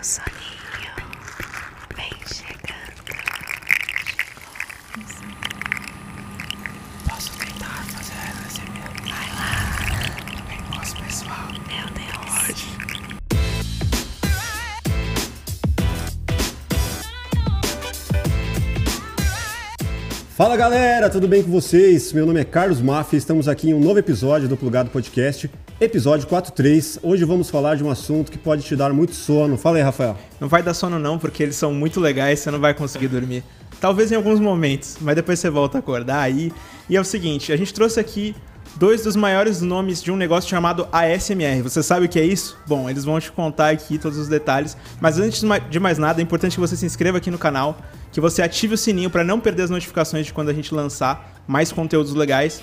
O Fala galera, tudo bem com vocês? Meu nome é Carlos Mafia e estamos aqui em um novo episódio do Plugado Podcast, episódio 43. Hoje vamos falar de um assunto que pode te dar muito sono. Fala aí, Rafael. Não vai dar sono não, porque eles são muito legais, você não vai conseguir dormir. Talvez em alguns momentos, mas depois você volta a acordar aí. E é o seguinte, a gente trouxe aqui dois dos maiores nomes de um negócio chamado ASMR. Você sabe o que é isso? Bom, eles vão te contar aqui todos os detalhes. Mas antes de mais nada, é importante que você se inscreva aqui no canal, que você ative o sininho para não perder as notificações de quando a gente lançar mais conteúdos legais.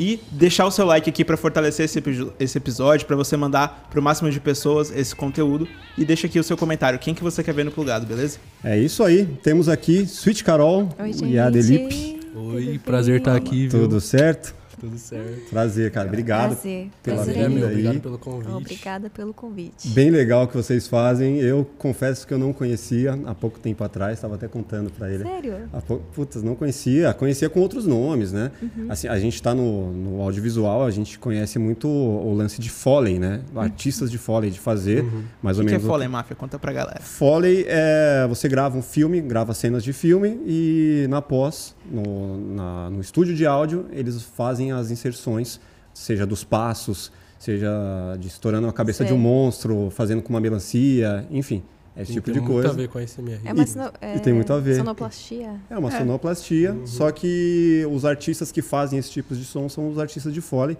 E deixar o seu like aqui para fortalecer esse, esse episódio, para você mandar pro máximo de pessoas esse conteúdo. E deixa aqui o seu comentário, quem que você quer ver no plugado, beleza? É isso aí, temos aqui Sweet Carol Oi, e a Delipe. Oi, prazer estar aqui, viu? Tudo certo? Tudo certo. Prazer, cara. Obrigado Prazer. pela Prazer É, é vinda obrigado aí. pelo convite. Obrigada pelo convite. Bem legal o que vocês fazem. Eu confesso que eu não conhecia há pouco tempo atrás, estava até contando para ele. Sério? Há pou- Putz, não conhecia. Conhecia com outros nomes, né? Uhum. Assim, a gente está no, no audiovisual, a gente conhece muito o, o lance de Foley, né? Artistas de Foley, de fazer mais O ou que, que é menos. o- Foley Máfia? Conta pra galera. Foley é você grava um filme, grava cenas de filme e na pós, no, na- no estúdio de áudio, eles fazem as inserções, seja dos passos, seja de estourando a cabeça de um Sei. monstro, fazendo com uma melancia, enfim, é esse Tem tipo de muito coisa. a ver com a SMR. É uma E- sino- e tem muito a ver. Sonoplastia? É uma sonoplastia, só que os artistas que fazem esse tipo de som são os artistas de Foley.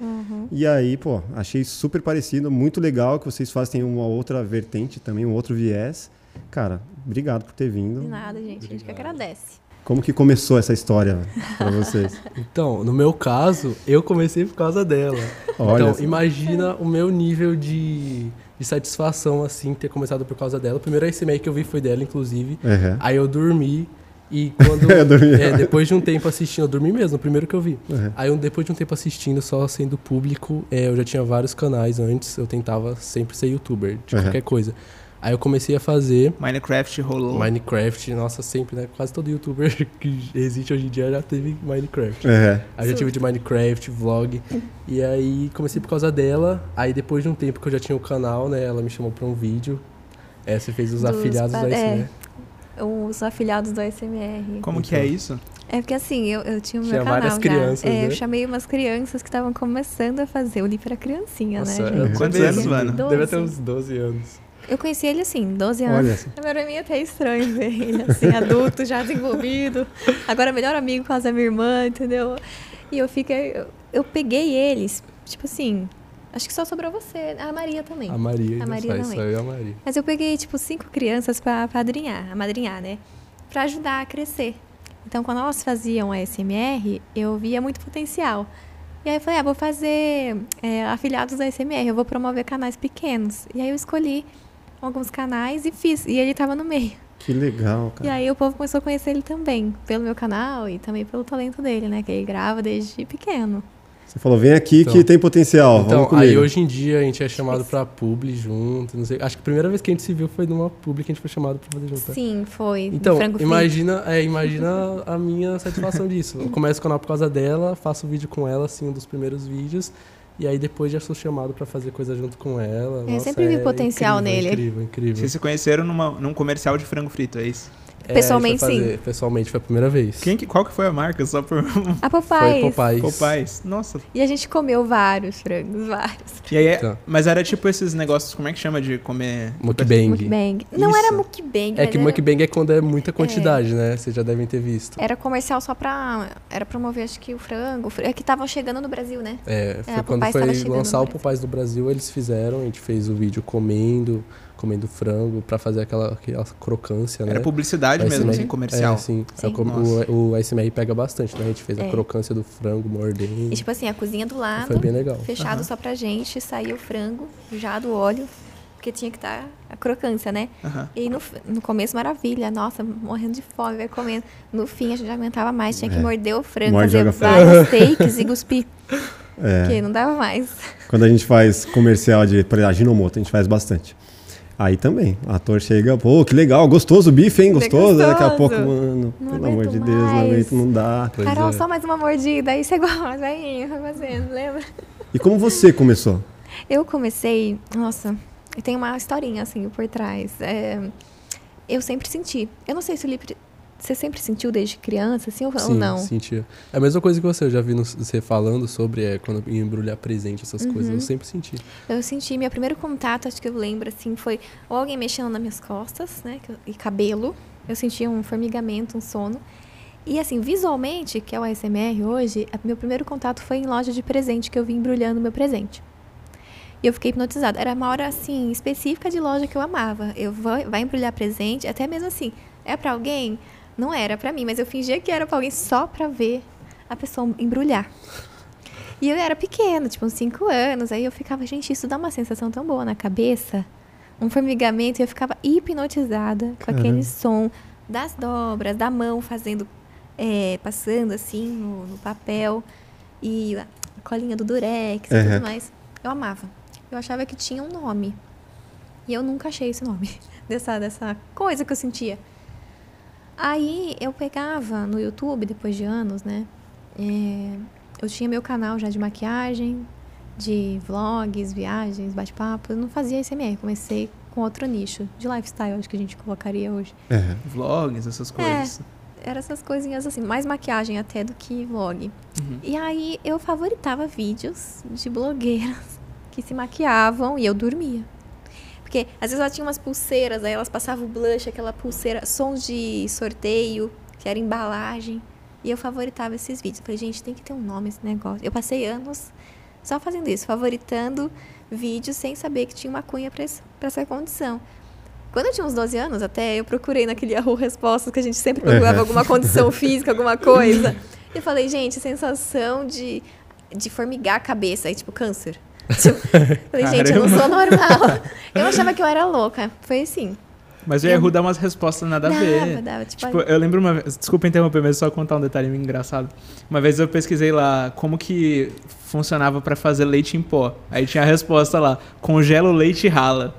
E aí, pô, achei super parecido, muito legal que vocês fazem uma outra vertente também, um outro viés. Cara, obrigado por ter vindo. De nada, gente. A gente que agradece. Como que começou essa história pra vocês? Então, no meu caso, eu comecei por causa dela. Olha então, imagina o meu nível de, de satisfação, assim, ter começado por causa dela. O primeiro SMR que eu vi foi dela, inclusive. Uhum. Aí eu dormi. E quando. Eu dormi. é, depois de um tempo assistindo, eu dormi mesmo, o primeiro que eu vi. Uhum. Aí depois de um tempo assistindo, só sendo público, é, eu já tinha vários canais antes, eu tentava sempre ser youtuber, de Uhum. qualquer coisa. Aí eu comecei a fazer Minecraft rolou. Minecraft, nossa, sempre, né? Quase todo youtuber que existe hoje em dia já teve Minecraft. Uhum. Aí eu já tive de Minecraft, vlog. E aí comecei por causa dela. Aí depois de um tempo que eu já tinha o canal, né? Ela me chamou pra um vídeo. É, você fez os Dos afiliados da é. SMR. Os afiliados do ASMR. Como que é isso? É porque assim, eu, eu tinha o meu Tinha canal várias já. crianças, é, Eu né? chamei umas crianças que estavam começando a fazer. O Lipe era criancinha, Nossa, né, eu gente? Quantos anos, mano? Deve ter 12. uns 12 anos. Eu conheci ele assim, 12 anos. Olha só. Agora pra mim é até estranho ver ele assim, adulto, já desenvolvido. Agora melhor amigo com a minha irmã, entendeu? E eu fiquei. Eu, eu peguei eles, tipo assim. Acho que só sobrou você. A Maria também. A Maria ainda Maria faz, também. a Maria. Mas eu peguei, tipo, cinco crianças pra padrinhar, amadrinhar, né? Pra ajudar a crescer. Então, quando elas faziam a SMR, eu via muito potencial. E aí eu falei, ah, vou fazer é, afiliados da SMR, eu vou promover canais pequenos. E aí eu escolhi alguns canais e fiz. E ele tava no meio. Que legal, E cara. aí o povo começou a conhecer ele também, pelo meu canal e também pelo talento dele, né? Que ele grava desde pequeno. Você falou, vem aqui que Então- tem potencial, vamos Então, aí hoje em dia a gente é chamado pra publi junto, não sei. Acho que a primeira vez que a gente se viu foi numa publi que a gente foi chamado pra fazer junto. né? Sim, foi. Então, imagina, é, imagina a minha satisfação disso. Eu começo o canal por causa dela, faço vídeo com ela, assim, um dos primeiros vídeos. E aí depois já sou chamado pra fazer coisa junto com ela. Eu Nossa, sempre vi é potencial incrível, nele. Incrível, incrível. Vocês se conheceram numa, num comercial de frango frito, é isso? É, Pessoalmente, foi sim. Pessoalmente foi a primeira vez. Quem que, qual que foi a marca? Só por A Foi Popeyes. Popeyes. Nossa. E a gente comeu vários frangos, vários. E aí, é- Então. mas era tipo esses negócios, como é que chama de comer? Mukbang. Mukbang. Não Isso. era mukbang, É mas que era, mukbang é quando é muita quantidade, né? Vocês já devem ter visto. era comercial só pra... Era promover, acho que o frango. o fr- É que estavam chegando no Brasil, né? É, foi a quando Popeyes foi chegando lançar no o Brasil. Popeyes do Brasil, eles fizeram, a gente fez o vídeo comendo, comendo frango, pra fazer aquela, aquela crocância, né? Era publicidade O mesmo, assim, comercial. É, sim. Sim. É o, o ASMR pega bastante, né? A gente fez É. a crocância do frango mordendo. E tipo assim, a cozinha do lado, Foi bem legal. fechado só pra gente, saiu o frango, já do óleo, porque tinha que estar a crocância, né? Aham. E no, no começo, maravilha, nossa, morrendo de fome, vai comendo. No fim, a gente já aguentava mais, tinha que É. morder o frango, Morde fazer vários takes e cuspir, É. porque não dava mais. Quando a gente faz comercial de, por exemplo, Ginomoto, a gente faz bastante. Aí também, o ator chega, pô, que legal, gostoso o bife, hein? Gostoso. Daqui a pouco, mano, Não pelo amor de Deus, não aguento, não dá. Pois Carol, é. só mais uma mordida, aí você igual, vai fazendo, lembra? E como você começou? Eu comecei, nossa, e tem uma historinha assim por trás. É, eu sempre senti. Eu não sei se o Lipe. Você sempre sentiu desde criança, assim, ou, ou Sim, não? sentia. É a mesma coisa que você, eu já vi no- você falando sobre é, quando embrulhar presente, essas coisas. Uhum. Eu sempre senti. Eu senti, meu primeiro contato, acho que eu lembro, assim, foi ou alguém mexendo nas minhas costas, né, e cabelo. Eu sentia um formigamento, um sono. E, assim, visualmente, que é o ASMR hoje, a- meu primeiro contato foi em loja de presente, que eu vi embrulhando meu presente. E eu fiquei hipnotizada. Era uma hora, assim, específica de loja que eu amava. Eu vou, vai embrulhar presente, até mesmo assim, é pra alguém? Não era pra mim, mas eu fingia que era pra alguém só pra ver a pessoa embrulhar. E eu era pequena, tipo, uns 5 anos. Aí eu ficava, gente, isso dá uma sensação tão boa na cabeça. Um formigamento. E eu ficava hipnotizada com Caramba. aquele som das dobras, da mão fazendo, é, passando assim no, no papel. E a colinha do durex e Uhum. tudo mais. Eu amava. Eu achava que tinha um nome. E eu nunca achei esse nome. Dessa, dessa coisa que eu sentia. Aí eu pegava no YouTube, depois de anos, né? é, eu tinha meu canal já de maquiagem, de vlogs, viagens, bate-papo. Eu não fazia SMR, comecei com outro nicho, de lifestyle, acho que a gente colocaria hoje. É. Vlogs, essas coisas. Era essas coisinhas assim, mais maquiagem até do que vlog. Uhum. E aí eu favoritava vídeos de blogueiras que se maquiavam e eu dormia. Porque às vezes ela tinha umas pulseiras, aí elas passavam o blush, aquela pulseira, sons de sorteio, que era embalagem. E eu favoritava esses vídeos. Eu falei, gente, tem que ter um nome esse negócio. Eu passei anos só fazendo isso, favoritando vídeos sem saber que tinha uma cunha pra essa condição. Quando eu tinha uns 12 anos, até eu procurei naquele Yahoo Respostas, que a gente sempre procurava Uhum. alguma condição física, alguma coisa. E falei, gente, sensação de, de formigar a cabeça, aí tipo câncer. Tipo, falei, gente, eu não sou normal. Eu achava que eu era louca. Foi assim. Mas o Yahoo dá umas respostas nada a ver. dava. Tipo, Tipo, eu lembro uma vez, desculpa interromper, mas só contar um detalhe engraçado. Uma vez eu pesquisei lá como que funcionava pra fazer leite em pó. Aí tinha a resposta lá: congela o leite e rala.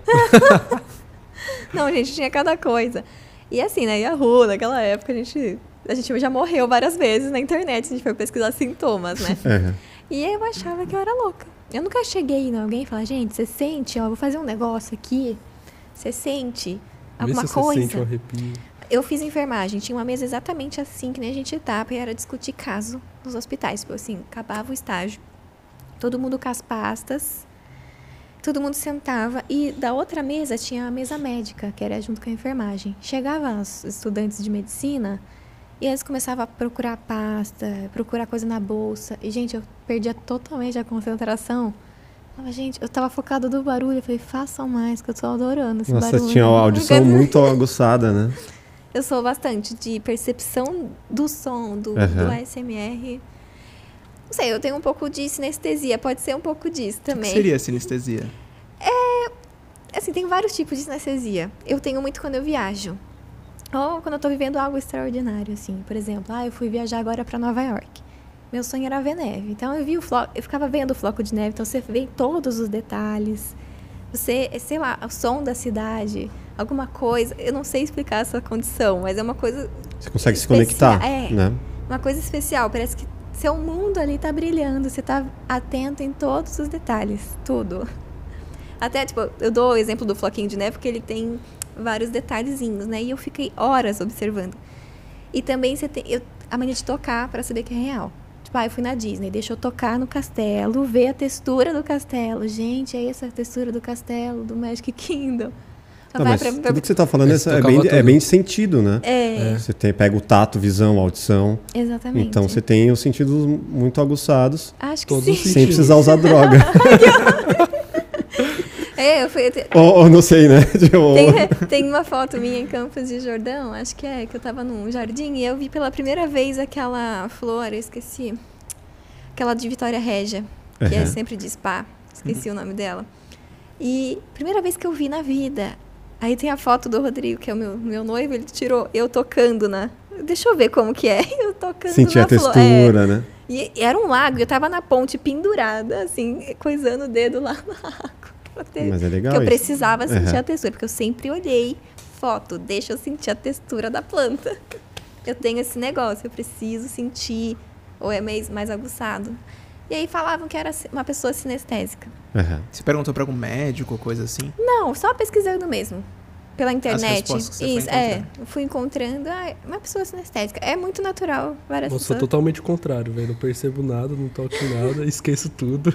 Não, gente, tinha cada coisa. E assim, na Yahoo, naquela época, a gente, a gente já morreu várias vezes na internet. A gente foi pesquisar sintomas, né? É. E eu achava que eu era louca. Eu nunca cheguei em alguém e falar, gente, você sente, ó, vou fazer um negócio aqui. Você sente Vê alguma se coisa? você sente um arrepio. Eu fiz enfermagem, tinha uma mesa exatamente assim que nem a gente tapa, e era discutir caso nos hospitais. Tipo assim, acabava o estágio, todo mundo com as pastas, todo mundo sentava, e da outra mesa tinha a mesa médica, que era junto com a enfermagem. Chegavam os estudantes de medicina e eles começavam a procurar pasta, procurar coisa na bolsa. E, gente, eu perdia totalmente a concentração. Falava, gente, eu tava focada do barulho. Eu falei, façam mais, que eu tô adorando esse Nossa, barulho. tinha uma audição muito aguçada, né? Eu sou bastante de percepção do som, do, Aham. do ASMR. Não sei, eu tenho um pouco de sinestesia, pode ser um pouco disso O que também. seria sinestesia? Assim, tem vários tipos de sinestesia. Eu tenho muito quando eu viajo. Ou quando eu tô vivendo algo extraordinário, assim. Por exemplo, ah, eu fui viajar agora pra Nova York. Meu sonho era ver neve. Então eu vi o floco, eu ficava vendo o floco de neve, então você vê todos os detalhes. Você, sei lá, o som da cidade, alguma coisa. Eu não sei explicar essa condição, mas é uma coisa Você consegue se Especial, conectar, é. né? uma coisa especial. Parece que seu mundo ali tá brilhando. Você tá atento em todos os detalhes. Tudo. Até, tipo, eu dou o exemplo do floquinho de neve porque ele tem vários detalhezinhos, né? E eu fiquei horas observando. E também você tem eu, a mania de tocar pra saber que é real. Tipo, ah, eu fui na Disney, deixa eu tocar no castelo, ver a textura do castelo. Gente, é essa a textura do castelo, do Magic Kingdom. Tá, Vai mas pra- pra- tudo que você tá falando Mas é, é tocava bem, é bem de sentido, né? É, Você tem, pega o tato, visão, audição. exatamente. Então você tem os sentidos muito aguçados, Acho que Todos sim. sem precisar usar droga. É, eu fui, ou, ou não sei, né? Tipo, Tem, tem uma foto minha em Campos de Jordão, acho que é, que eu tava num jardim e eu vi pela primeira vez aquela flor, eu esqueci. Aquela de Vitória Régia, que é Aham. sempre de spa, esqueci o nome dela. E primeira vez que eu vi na vida. Aí tem a foto do Rodrigo, que é o meu, meu noivo, ele tirou eu tocando na. Deixa eu ver como que é. Eu tocando sentir na a flor. É. textura, né? E era um lago, eu tava na ponte pendurada, assim, coisando o dedo lá na água. Pra ter. Mas é legal Porque eu isso. precisava sentir Aham. a textura, porque eu sempre olhei foto, deixa eu sentir a textura da planta. Eu tenho esse negócio, eu preciso sentir, ou é mais, mais aguçado. E aí falavam que era uma pessoa sinestésica. Aham. Você perguntou pra algum médico ou coisa assim? Não, só pesquisando mesmo. Pela internet. respostas que você foi Isso, é. fui encontrando ah, uma pessoa sinestésica. É muito natural. Várias Eu sou pessoas. totalmente o contrário, velho. Não percebo nada, não toco nada, esqueço tudo.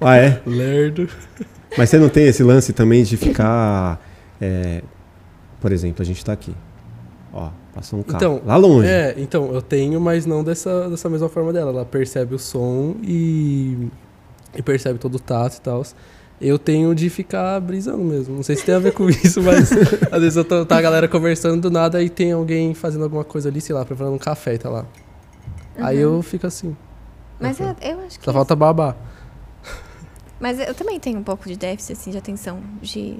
Ah, é? Lerdo. Mas você não tem esse lance também de ficar. é, por exemplo, a gente tá aqui. Ó, passou um carro. Então, lá longe. É, então, eu tenho, mas não dessa, dessa mesma forma dela. Ela percebe o som e, e percebe todo o tato e tal. Eu tenho de ficar brisando mesmo. Não sei se tem a ver com isso, mas às vezes eu tô, tá a galera conversando do nada e tem alguém fazendo alguma coisa ali, sei lá, preparando um café e tá lá. Aí eu fico assim. Mas eu, eu acho que. Só falta babar. Mas eu também tenho um pouco de déficit assim, de atenção. De...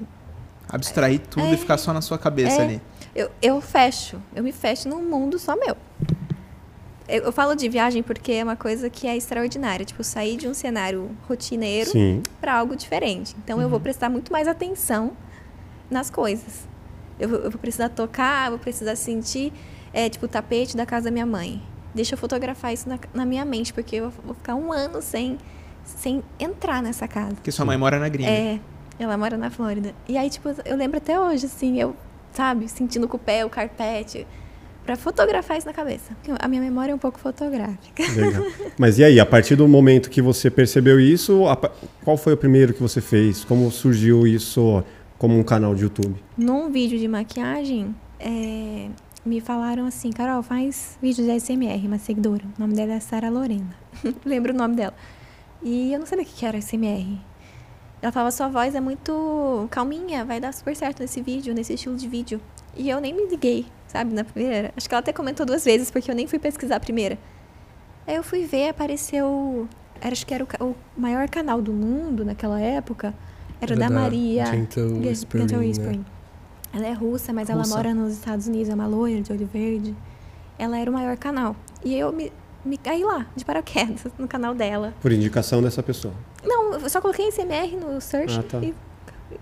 Abstrair tudo É. e ficar só na sua cabeça É. ali. Eu, eu fecho. Eu me fecho num mundo só meu. Eu, eu falo de viagem porque é uma coisa que é extraordinária. Tipo, sair de um cenário rotineiro para algo diferente. Então eu vou prestar muito mais atenção nas coisas. Eu, vou- eu vou precisar tocar, vou precisar sentir, é, tipo, o tapete da casa da minha mãe. Deixa eu fotografar isso na, na minha mente, porque eu vou ficar um ano sem, sem entrar nessa casa. Porque sua mãe mora na gringa. É, ela mora na Flórida. E aí, tipo, eu lembro até hoje, assim, eu, sabe, sentindo com o pé o carpete, pra fotografar isso na cabeça. Porque A minha memória é um pouco fotográfica. Legal. Mas e aí, a partir do momento que você percebeu isso, a qual foi o primeiro que você fez? Como surgiu isso como um canal de YouTube? Num vídeo de maquiagem, é, me falaram assim, Carol, faz vídeo de SMR, uma seguidora. O nome dela é Sara Lorena. Lembro o nome dela. E eu não sabia o que era SMR. Ela falava, sua voz é muito calminha, vai dar super certo nesse vídeo, nesse estilo de vídeo. E eu nem me liguei, sabe, na primeira. Acho que ela até comentou duas vezes, porque eu nem fui pesquisar a primeira. Aí eu fui ver, apareceu. Era, acho que era o, o maior canal do mundo naquela época. Era o da, Maria. Gentle Ge- Whispering, Gentle né? Whispering. Ela é russa, mas ela Russa. mora nos Estados Unidos, é uma loira de olho verde. Ela era o maior canal. E eu me, me caí lá, de paraquedas, no canal dela. Por indicação dessa pessoa. Não, eu só coloquei SMR no search Ah, tá. e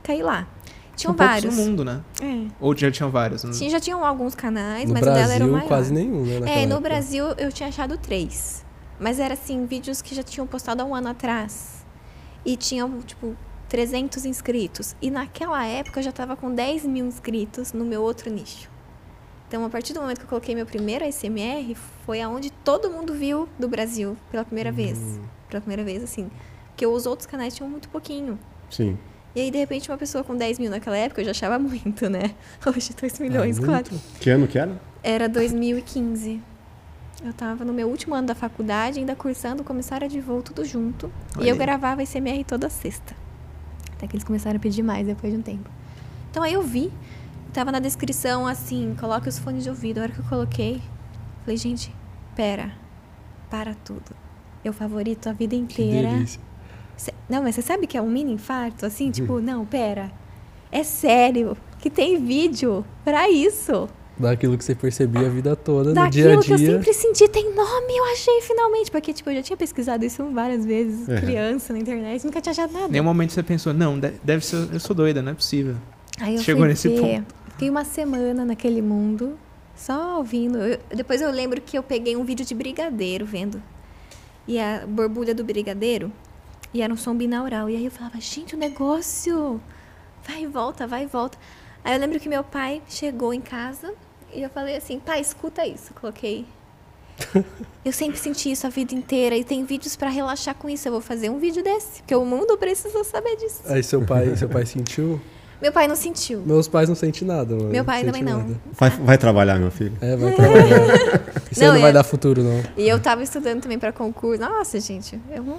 caí lá. Tinham Tinham poucos vários. no mundo, né? É. Ou já tinham vários? Tinha, já tinham alguns canais, No mas o dela era o Brasil, maior. quase nenhum, né? É, no época. Brasil eu tinha achado três. Mas era assim, vídeos que já tinham postado há um ano atrás. E tinham, tipo, 300 inscritos. E naquela época eu já tava com 10 mil inscritos no meu outro nicho. Então, a partir do momento que eu coloquei meu primeiro ASMR, foi aonde todo mundo viu do Brasil pela primeira vez. Pela primeira vez, assim. Porque os outros canais tinham muito pouquinho. Sim. E aí, de repente, uma pessoa com 10 mil naquela época, eu já achava muito, né? Hoje, 2 Ah, milhões, muito. quase. Que ano que era? Era 2015. Eu tava no meu último ano da faculdade, ainda cursando comissária de voo, tudo junto. E eu gravava ICMR toda sexta. Até que eles começaram a pedir mais depois de um tempo. Então aí eu vi, tava na descrição assim, coloque os fones de ouvido. A hora que eu coloquei, falei, gente, pera, para tudo. Eu favorito a vida Que inteira. delícia. Cê- Não, mas você sabe que é um mini infarto? Assim, tipo, não, pera. É sério que tem vídeo pra isso. Daquilo que você percebia a vida toda, no Daquilo dia a que eu dia. sempre senti, tem nome, eu achei finalmente. Porque, tipo, eu já tinha pesquisado isso várias vezes, Uhum. criança, na internet, nunca tinha achado nada. Nenhum momento você pensou, não, de- deve ser, eu sou doida, não é possível. Aí eu Chegou nesse ver, Fiquei uma semana naquele mundo, só ouvindo. Eu- depois eu lembro que eu peguei um vídeo de brigadeiro vendo. E a borbulha do brigadeiro, e era um som binaural. E aí eu falava, gente, o negócio vai e volta, vai e volta. Aí eu lembro que meu pai chegou em casa e eu falei assim, pai, escuta isso. Coloquei. Eu sempre senti isso a vida inteira e tem vídeos pra relaxar com isso. Eu vou fazer um vídeo desse, porque o mundo precisa saber disso. Aí seu pai, seu pai sentiu? Meu pai não sentiu. Meus pais não sentem nada, mano. Meu pai sente também não. Vai, vai trabalhar, meu filho. É, vai trabalhar. Isso aí Não, não vai dar futuro, não. E eu tava estudando também pra concurso. Nossa, gente, eu não...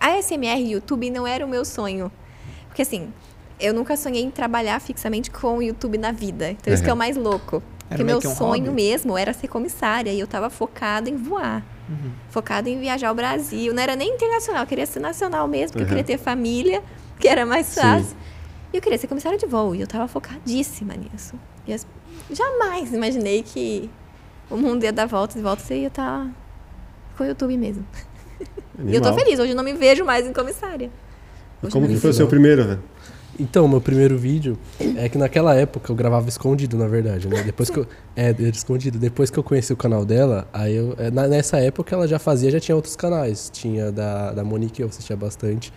a SMR e YouTube não era o meu sonho. Porque assim, eu nunca sonhei em trabalhar fixamente com o YouTube na vida. Então isso que é o mais louco. Era Porque meu que um sonho hobby. mesmo era ser comissária e eu tava focada em voar. Uhum. Focada em viajar ao Brasil. Não era nem internacional, eu queria ser nacional mesmo, porque eu Uhum. queria ter família, que era mais Sim. E eu queria ser comissária de voo, e eu tava focadíssima nisso. E as- jamais imaginei que o mundo ia dar voltas e voltas e eu ia estar com o YouTube mesmo. E eu tô Animal. feliz, hoje eu não me vejo mais em comissária. Hoje Como que foi o seu primeiro, velho? Então, meu primeiro vídeo é que naquela época eu gravava escondido, na verdade, né? Depois que eu. É, era escondido. Depois que eu conheci o canal dela, aí eu. é, na- nessa época ela já fazia, já tinha outros canais. Tinha da, da Monique, eu assistia bastante.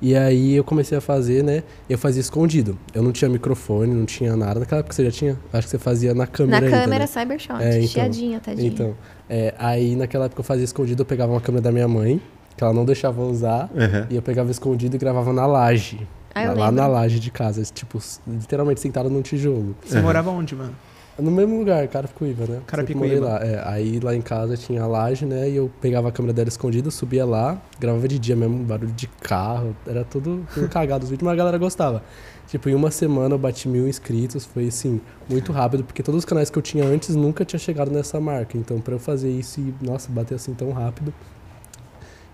E aí eu comecei a fazer, né? Eu fazia escondido. Eu não tinha microfone, não tinha nada. Naquela época você já tinha? Acho que você fazia na Na câmera ainda, câmera né? Cybershot, É, então. chiadinha, tadinha. Então, é, aí naquela época eu fazia escondido, eu pegava uma câmera da minha mãe, que ela não deixava eu usar, Uhum. e eu pegava escondido e gravava na laje. Ah, eu lá lembro. na laje de casa, tipo, literalmente sentado num tijolo. Você Uhum. morava onde, mano? No mesmo lugar, Carapicuíba, né? Carapicuíba. Lá. É, aí lá em casa tinha a laje, né? E eu pegava a câmera dela escondida, subia lá, gravava de dia mesmo, barulho de carro, era tudo, tudo cagado os vídeos, mas a galera gostava. Tipo, em uma semana eu bati mil inscritos, foi assim, muito rápido, porque todos os canais que eu tinha antes nunca tinha chegado nessa marca. Então, pra eu fazer isso e, nossa, bater assim tão rápido.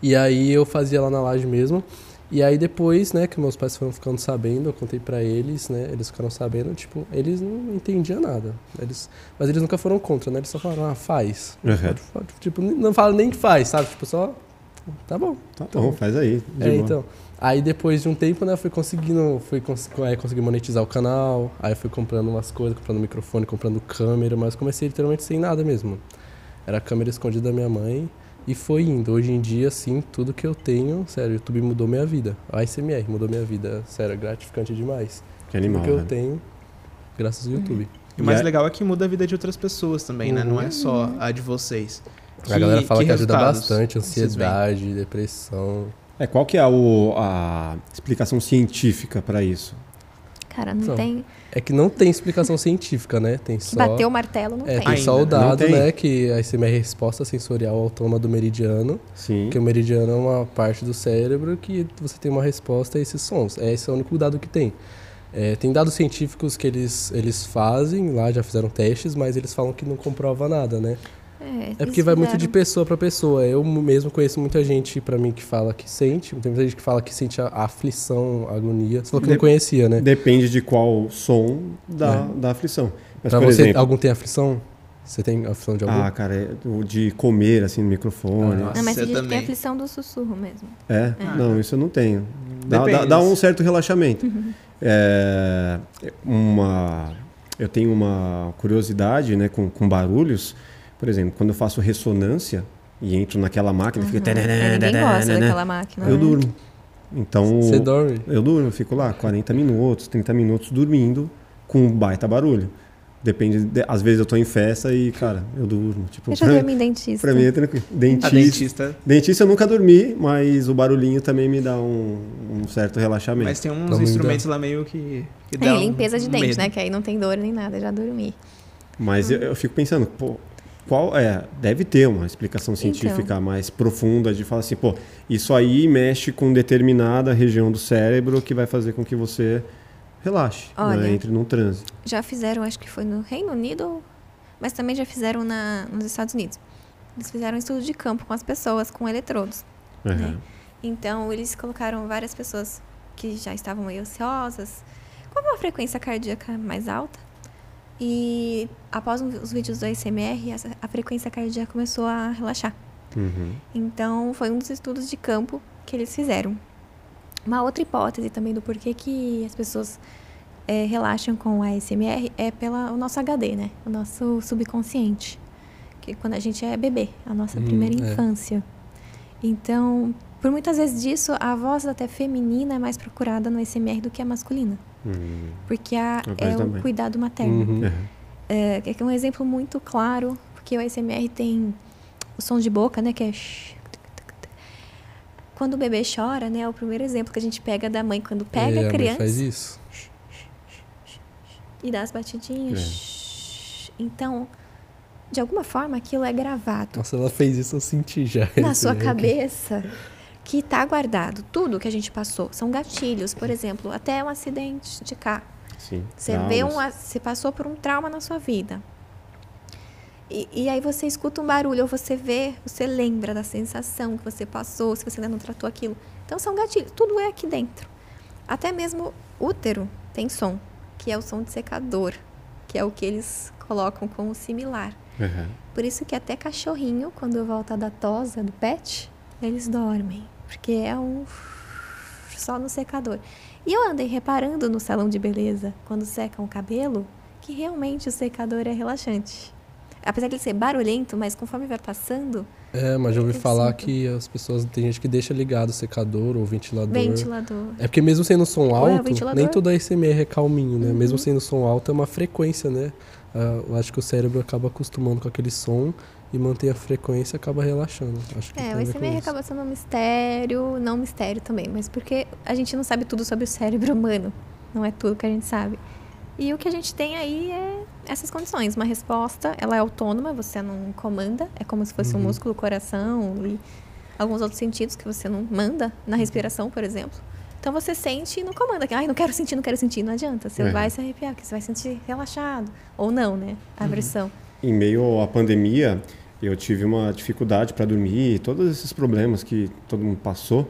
E aí eu fazia lá na laje mesmo. E aí depois, né, que meus pais foram ficando sabendo, eu contei pra eles, né, eles ficaram sabendo, tipo, eles não entendiam nada. Eles, mas eles nunca foram contra, né? Eles só falaram, ah, faz. Uhum. Pode- tipo, não fala nem que faz, sabe? Tipo, só, tá bom. Tá bom, faz aí. É, boa. então. Aí depois de um tempo, né, eu fui conseguindo, fui cons aí consegui monetizar o canal, aí fui comprando umas coisas, comprando microfone, comprando câmera, mas comecei literalmente sem nada mesmo. Era a câmera escondida da minha mãe e foi indo. Hoje em dia, assim, tudo que eu tenho, sério, o YouTube mudou minha vida. A ASMR mudou minha vida, sério, é gratificante demais. Que animal, tudo que eu velho. tenho, graças ao YouTube. E o mais é- legal é que muda a vida de outras pessoas também, né? Não é só a de vocês. a galera fala que, ajuda resultados bastante, ansiedade, depressão. É, qual que é o- a explicação científica pra isso? Cara, não Então, tem. É que não tem explicação científica, né? Tem Que só... bater o martelo não É, tem. tem só o dado, né? Que a ICMR é a resposta sensorial autônoma do meridiano. Sim. Que o meridiano é uma parte do cérebro que você tem uma resposta a esses sons. É, esse é o único dado que tem. É, tem dados científicos que eles, eles fazem, lá já fizeram testes, mas eles falam que não comprova nada, né? É, É porque vai muito de pessoa pra pessoa. Eu mesmo conheço muita gente pra mim que fala que sente, tem muita gente que fala que sente a, a aflição, a agonia. Você falou que não conhecia, né? Depende de qual som da, da aflição. Mas, pra por você, exemplo, algum tem aflição? Você tem aflição de algum? ah, cara, é o de comer assim no microfone. Ah, Não, mas Você tem gente que tem aflição do sussurro mesmo. É? Não, isso eu não tenho. Dá, Depende. dá- dá um certo relaxamento. É, uma, eu tenho uma curiosidade né, com, com barulhos. Por exemplo, quando eu faço ressonância e entro naquela máquina, fica. É, ninguém gosta daquela máquina. Eu durmo. Então, Você dorme? eu durmo, fico lá 40 minutos, 30 minutos dormindo com um baita barulho. Depende, de- às vezes eu tô em festa e, cara, eu durmo. Tipo, Eu já dormi em dentista. pra mim é tranquilo. Dentista, dentista. dentista eu nunca dormi, mas o barulhinho também me dá um, um certo relaxamento. Mas tem uns instrumentos lá meio que. que É, dá um limpeza de dente, medo. né? Que aí não tem dor nem nada, já dormi. Mas eu, eu fico pensando, pô, qual é? Deve ter uma explicação científica Então. mais profunda de falar assim, pô, isso aí mexe com determinada região do cérebro que vai fazer com que você relaxe, Olha. né, entre num transe. Já fizeram, acho que foi no Reino Unido, mas também já fizeram na, nos Estados Unidos. Eles fizeram um estudo de campo com as pessoas com eletrodos. Uhum. né? Então, eles colocaram várias pessoas que já estavam meio ansiosas, com uma frequência cardíaca mais alta. E após os vídeos do ASMR, essa- a frequência cardíaca começou a relaxar. Uhum. Então, foi um dos estudos de campo que eles fizeram. Uma outra hipótese também do porquê que as pessoas eh, relaxam com a ASMR é pelo nosso HD, né? O nosso subconsciente. Que quando a gente é bebê, a nossa Hum, primeira é. infância. Então, por muitas vezes disso, a voz até feminina é mais procurada no ASMR do que a masculina. Uhum. Porque a, é também. o cuidado materno. Uhum. Uhum. É, que é um exemplo muito claro, porque o ASMR tem o som de boca, né, que é quando o bebê chora, né, é o primeiro exemplo que a gente pega da mãe quando pega É, a mãe criança faz isso. e dá as batidinhas. É. Então, de alguma forma aquilo é gravado Nossa, ela fez isso, eu senti já. na sua aqui. cabeça que tá guardado. Tudo que a gente passou são gatilhos, por exemplo, até um acidente de carro. Sim. Você vê um, você passou por um trauma na sua vida. E, e aí você escuta um barulho, ou você vê, você lembra da sensação que você passou, se você ainda não tratou aquilo. Então são gatilhos, tudo é aqui dentro. Até mesmo útero tem som, que é o som de secador, que é o que eles colocam como similar. Uhum. Por isso que até cachorrinho, quando volta da tosa do pet, eles dormem. Porque é um. só no secador. E eu andei reparando no salão de beleza, quando secam o cabelo, que realmente o secador é relaxante. Apesar de ele ser barulhento, mas conforme vai passando, É, mas já ouvi Eu falar sinto. que as pessoas. Tem gente que deixa ligado o secador ou ventilador. ventilador. É porque mesmo sendo som é alto, ventilador. nem toda ASMR é calminho, né? Uhum. Mesmo sendo som alto, é uma frequência, né? Ah, eu acho que o cérebro acaba acostumando com aquele som e manter a frequência acaba relaxando. Acho que É, ASMR isso. acaba sendo um mistério, não mistério também, mas porque a gente não sabe tudo sobre o cérebro humano. Não é tudo que a gente sabe. E o que a gente tem aí é essas condições. Uma resposta, ela é autônoma, você não comanda. É como se fosse um Uhum. músculo, coração e alguns outros sentidos que você não manda. Na respiração, por exemplo. Então você sente e não comanda. Ai, não quero sentir, não quero sentir. Não adianta. Você É. vai se arrepiar, porque você vai sentir relaxado. Ou não, né? A versão. Em meio à pandemia, eu tive uma dificuldade para dormir, todos esses problemas que todo mundo passou.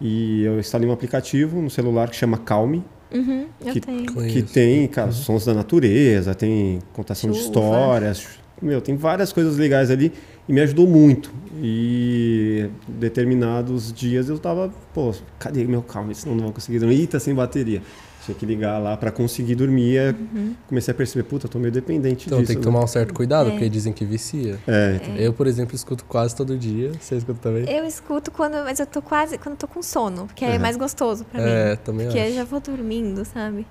E eu instalei um aplicativo no celular que chama Calme, Uhum, eu Que- tenho. que tem, cara, sons da natureza, tem contação de Chuva. histórias, meu, tem várias coisas legais ali e me ajudou muito. E determinados dias eu tava, pô, cadê meu calma? Senão não vou conseguir dormir. Tá sem bateria. Tinha que ligar lá para conseguir dormir. Aí Comecei a perceber, puta, eu tô meio dependente Então disso. tem que né? tomar um certo cuidado, É. porque dizem que vicia. É, então, Eu, por exemplo, escuto quase todo dia. Você escuta também? Eu escuto quando, mas eu tô quase, quando eu tô com sono, porque é Uhum. mais gostoso pra É, mim. também Porque eu acho. já vou dormindo, sabe?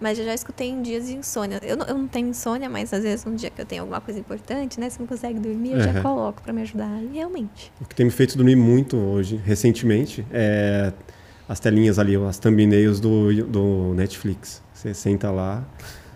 Mas eu já escutei em dias de insônia. Eu não, eu não tenho insônia, mas às vezes um dia que eu tenho alguma coisa importante, né? Se não consegue dormir, eu Uhum. já coloco pra me ajudar. E realmente. o que tem me feito dormir muito hoje, recentemente, é as telinhas ali, as thumbnails do, do Netflix. Você senta lá,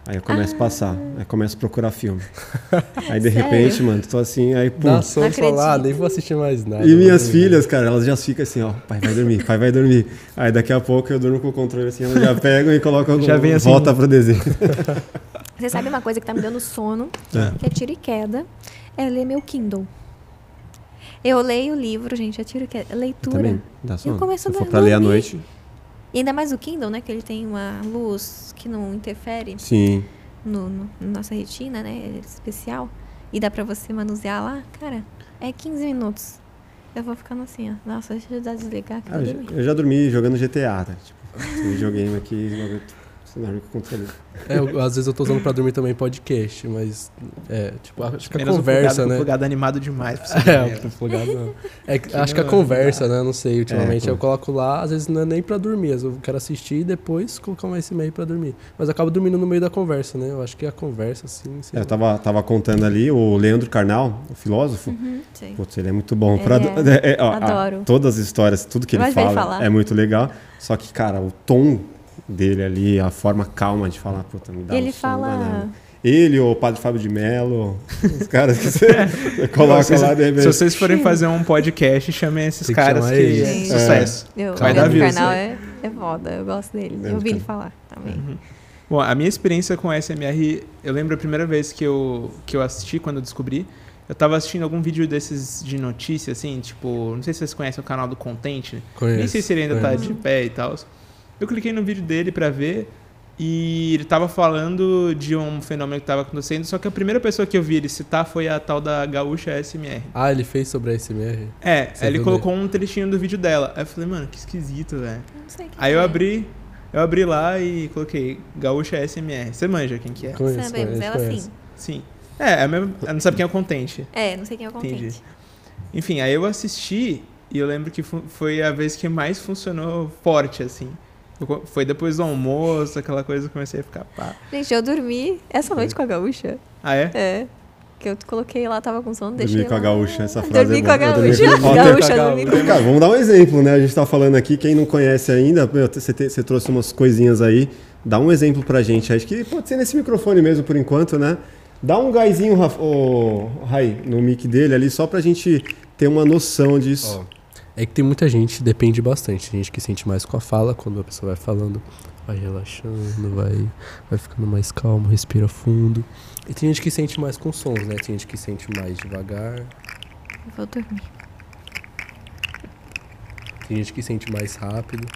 aí eu começo a passar, aí começo a procurar filme. Aí de Sério? repente, mano, tô assim, aí pum. Dá sono Não fala, ah, acredito. nem vou assistir mais nada. E minhas dormir. filhas, cara, elas já ficam assim, ó, pai vai dormir, pai vai dormir. Aí daqui a pouco eu durmo com o controle assim, elas já pegam e colocam, Já vem assim- volta pro desenho. Você sabe uma coisa que tá me dando sono, É. que é tiro e queda, é ler meu Kindle. Eu leio o livro, gente, é tiro e queda. Leitura. Também, dá sono. começo a Se for pra ler à noite, E ainda mais o Kindle, né? Que ele tem uma luz que não interfere. sim. no, no- na nossa retina, né? É especial. E dá pra você manusear lá, cara, é 15 minutos. Eu vou ficando assim, ó. Nossa, deixa eu desligar que eu Ah, eu, já, eu já dormi jogando GTA, tá? Tipo, esse videogame aqui, controle. É, eu- às vezes eu tô usando pra dormir também podcast, mas. É, tipo, acho que a Menos conversa, plugado, né? O plugado animado demais pra você É, o plugado não. É, que- acho que a não- conversa, né? Não sei, ultimamente É, eu coloco lá, às vezes não é nem pra dormir, às vezes eu quero assistir e depois colocar mais meio pra dormir. Mas eu acabo dormindo no meio da conversa, né? Eu acho que a conversa, assim. sei É, eu tava, tava contando ali, o Leandro Carnal, o filósofo, Uhum, sei. Putz, ele é muito bom. Ele pra- é. é, ó, a- Adoro. todas as histórias, tudo que Eu ele fala é muito legal. Só que, cara, o tom dele ali, a forma calma de falar, puta, me dá E ele um fala. danado. Ele, o padre Fábio de Mello, os caras que você, você coloca Vocês- lá de repente. Se vocês forem fazer um podcast, chamem esses Tem caras que é sucesso. Eu, Vai o dar views, Carnal né? é, é foda, eu gosto dele. Eu ouvi ele falar também. Bom, a minha experiência com SMR, eu lembro a primeira vez que eu, que eu assisti, quando eu descobri, eu tava assistindo algum vídeo desses de notícia, assim, tipo, não sei se vocês conhecem o canal do Content, Conheço, nem sei se ele ainda tá conheço. de pé e tal. Eu cliquei no vídeo dele pra ver e ele tava falando de um fenômeno que tava acontecendo, só que a primeira pessoa que eu vi ele citar foi a tal da Gaúcha SMR. Ah, ele fez sobre a SMR? É, Você ele colocou um trechinho do vídeo dela. Aí eu falei, mano, que esquisito, velho. Eu não sei quem Aí eu é. abri, eu abri lá e coloquei Gaúcha SMR. Você manja quem que é? Conheço, Sabemos, conheço, ela conheço. sim. Sim. É, é mesmo, não sabe quem é o Contente. É, não sei quem é o Entendi. contente. Enfim, aí eu assisti e eu lembro que foi a vez que mais funcionou forte, assim. Eu Foi depois do almoço, aquela coisa, eu comecei a ficar pá. Gente, eu dormi essa noite com a gaúcha. Ah, é? É. Que eu coloquei lá, tava com sono, deixei Dormir com a lá. gaúcha, essa frase Dormi é com a. Eu dormi gaúcha. com- Ó, Gaúcha, dormi com a Cara, vamos dar um exemplo, né? A gente tá falando aqui, quem não conhece ainda, você, te- você trouxe umas coisinhas aí. Dá um exemplo pra gente. Acho que pode ser nesse microfone mesmo, por enquanto, né? Dá um gásinho, Rafa, ô, Rai, no mic dele ali, só pra gente ter uma noção disso. Ó, é que tem muita gente, depende bastante. Tem gente que sente mais com a fala, quando a pessoa vai falando, vai relaxando, vai, vai ficando mais calmo, respira fundo. E tem gente que sente mais com sons, né? Tem gente que sente mais devagar, Vou dormir. tem gente que sente mais rápido.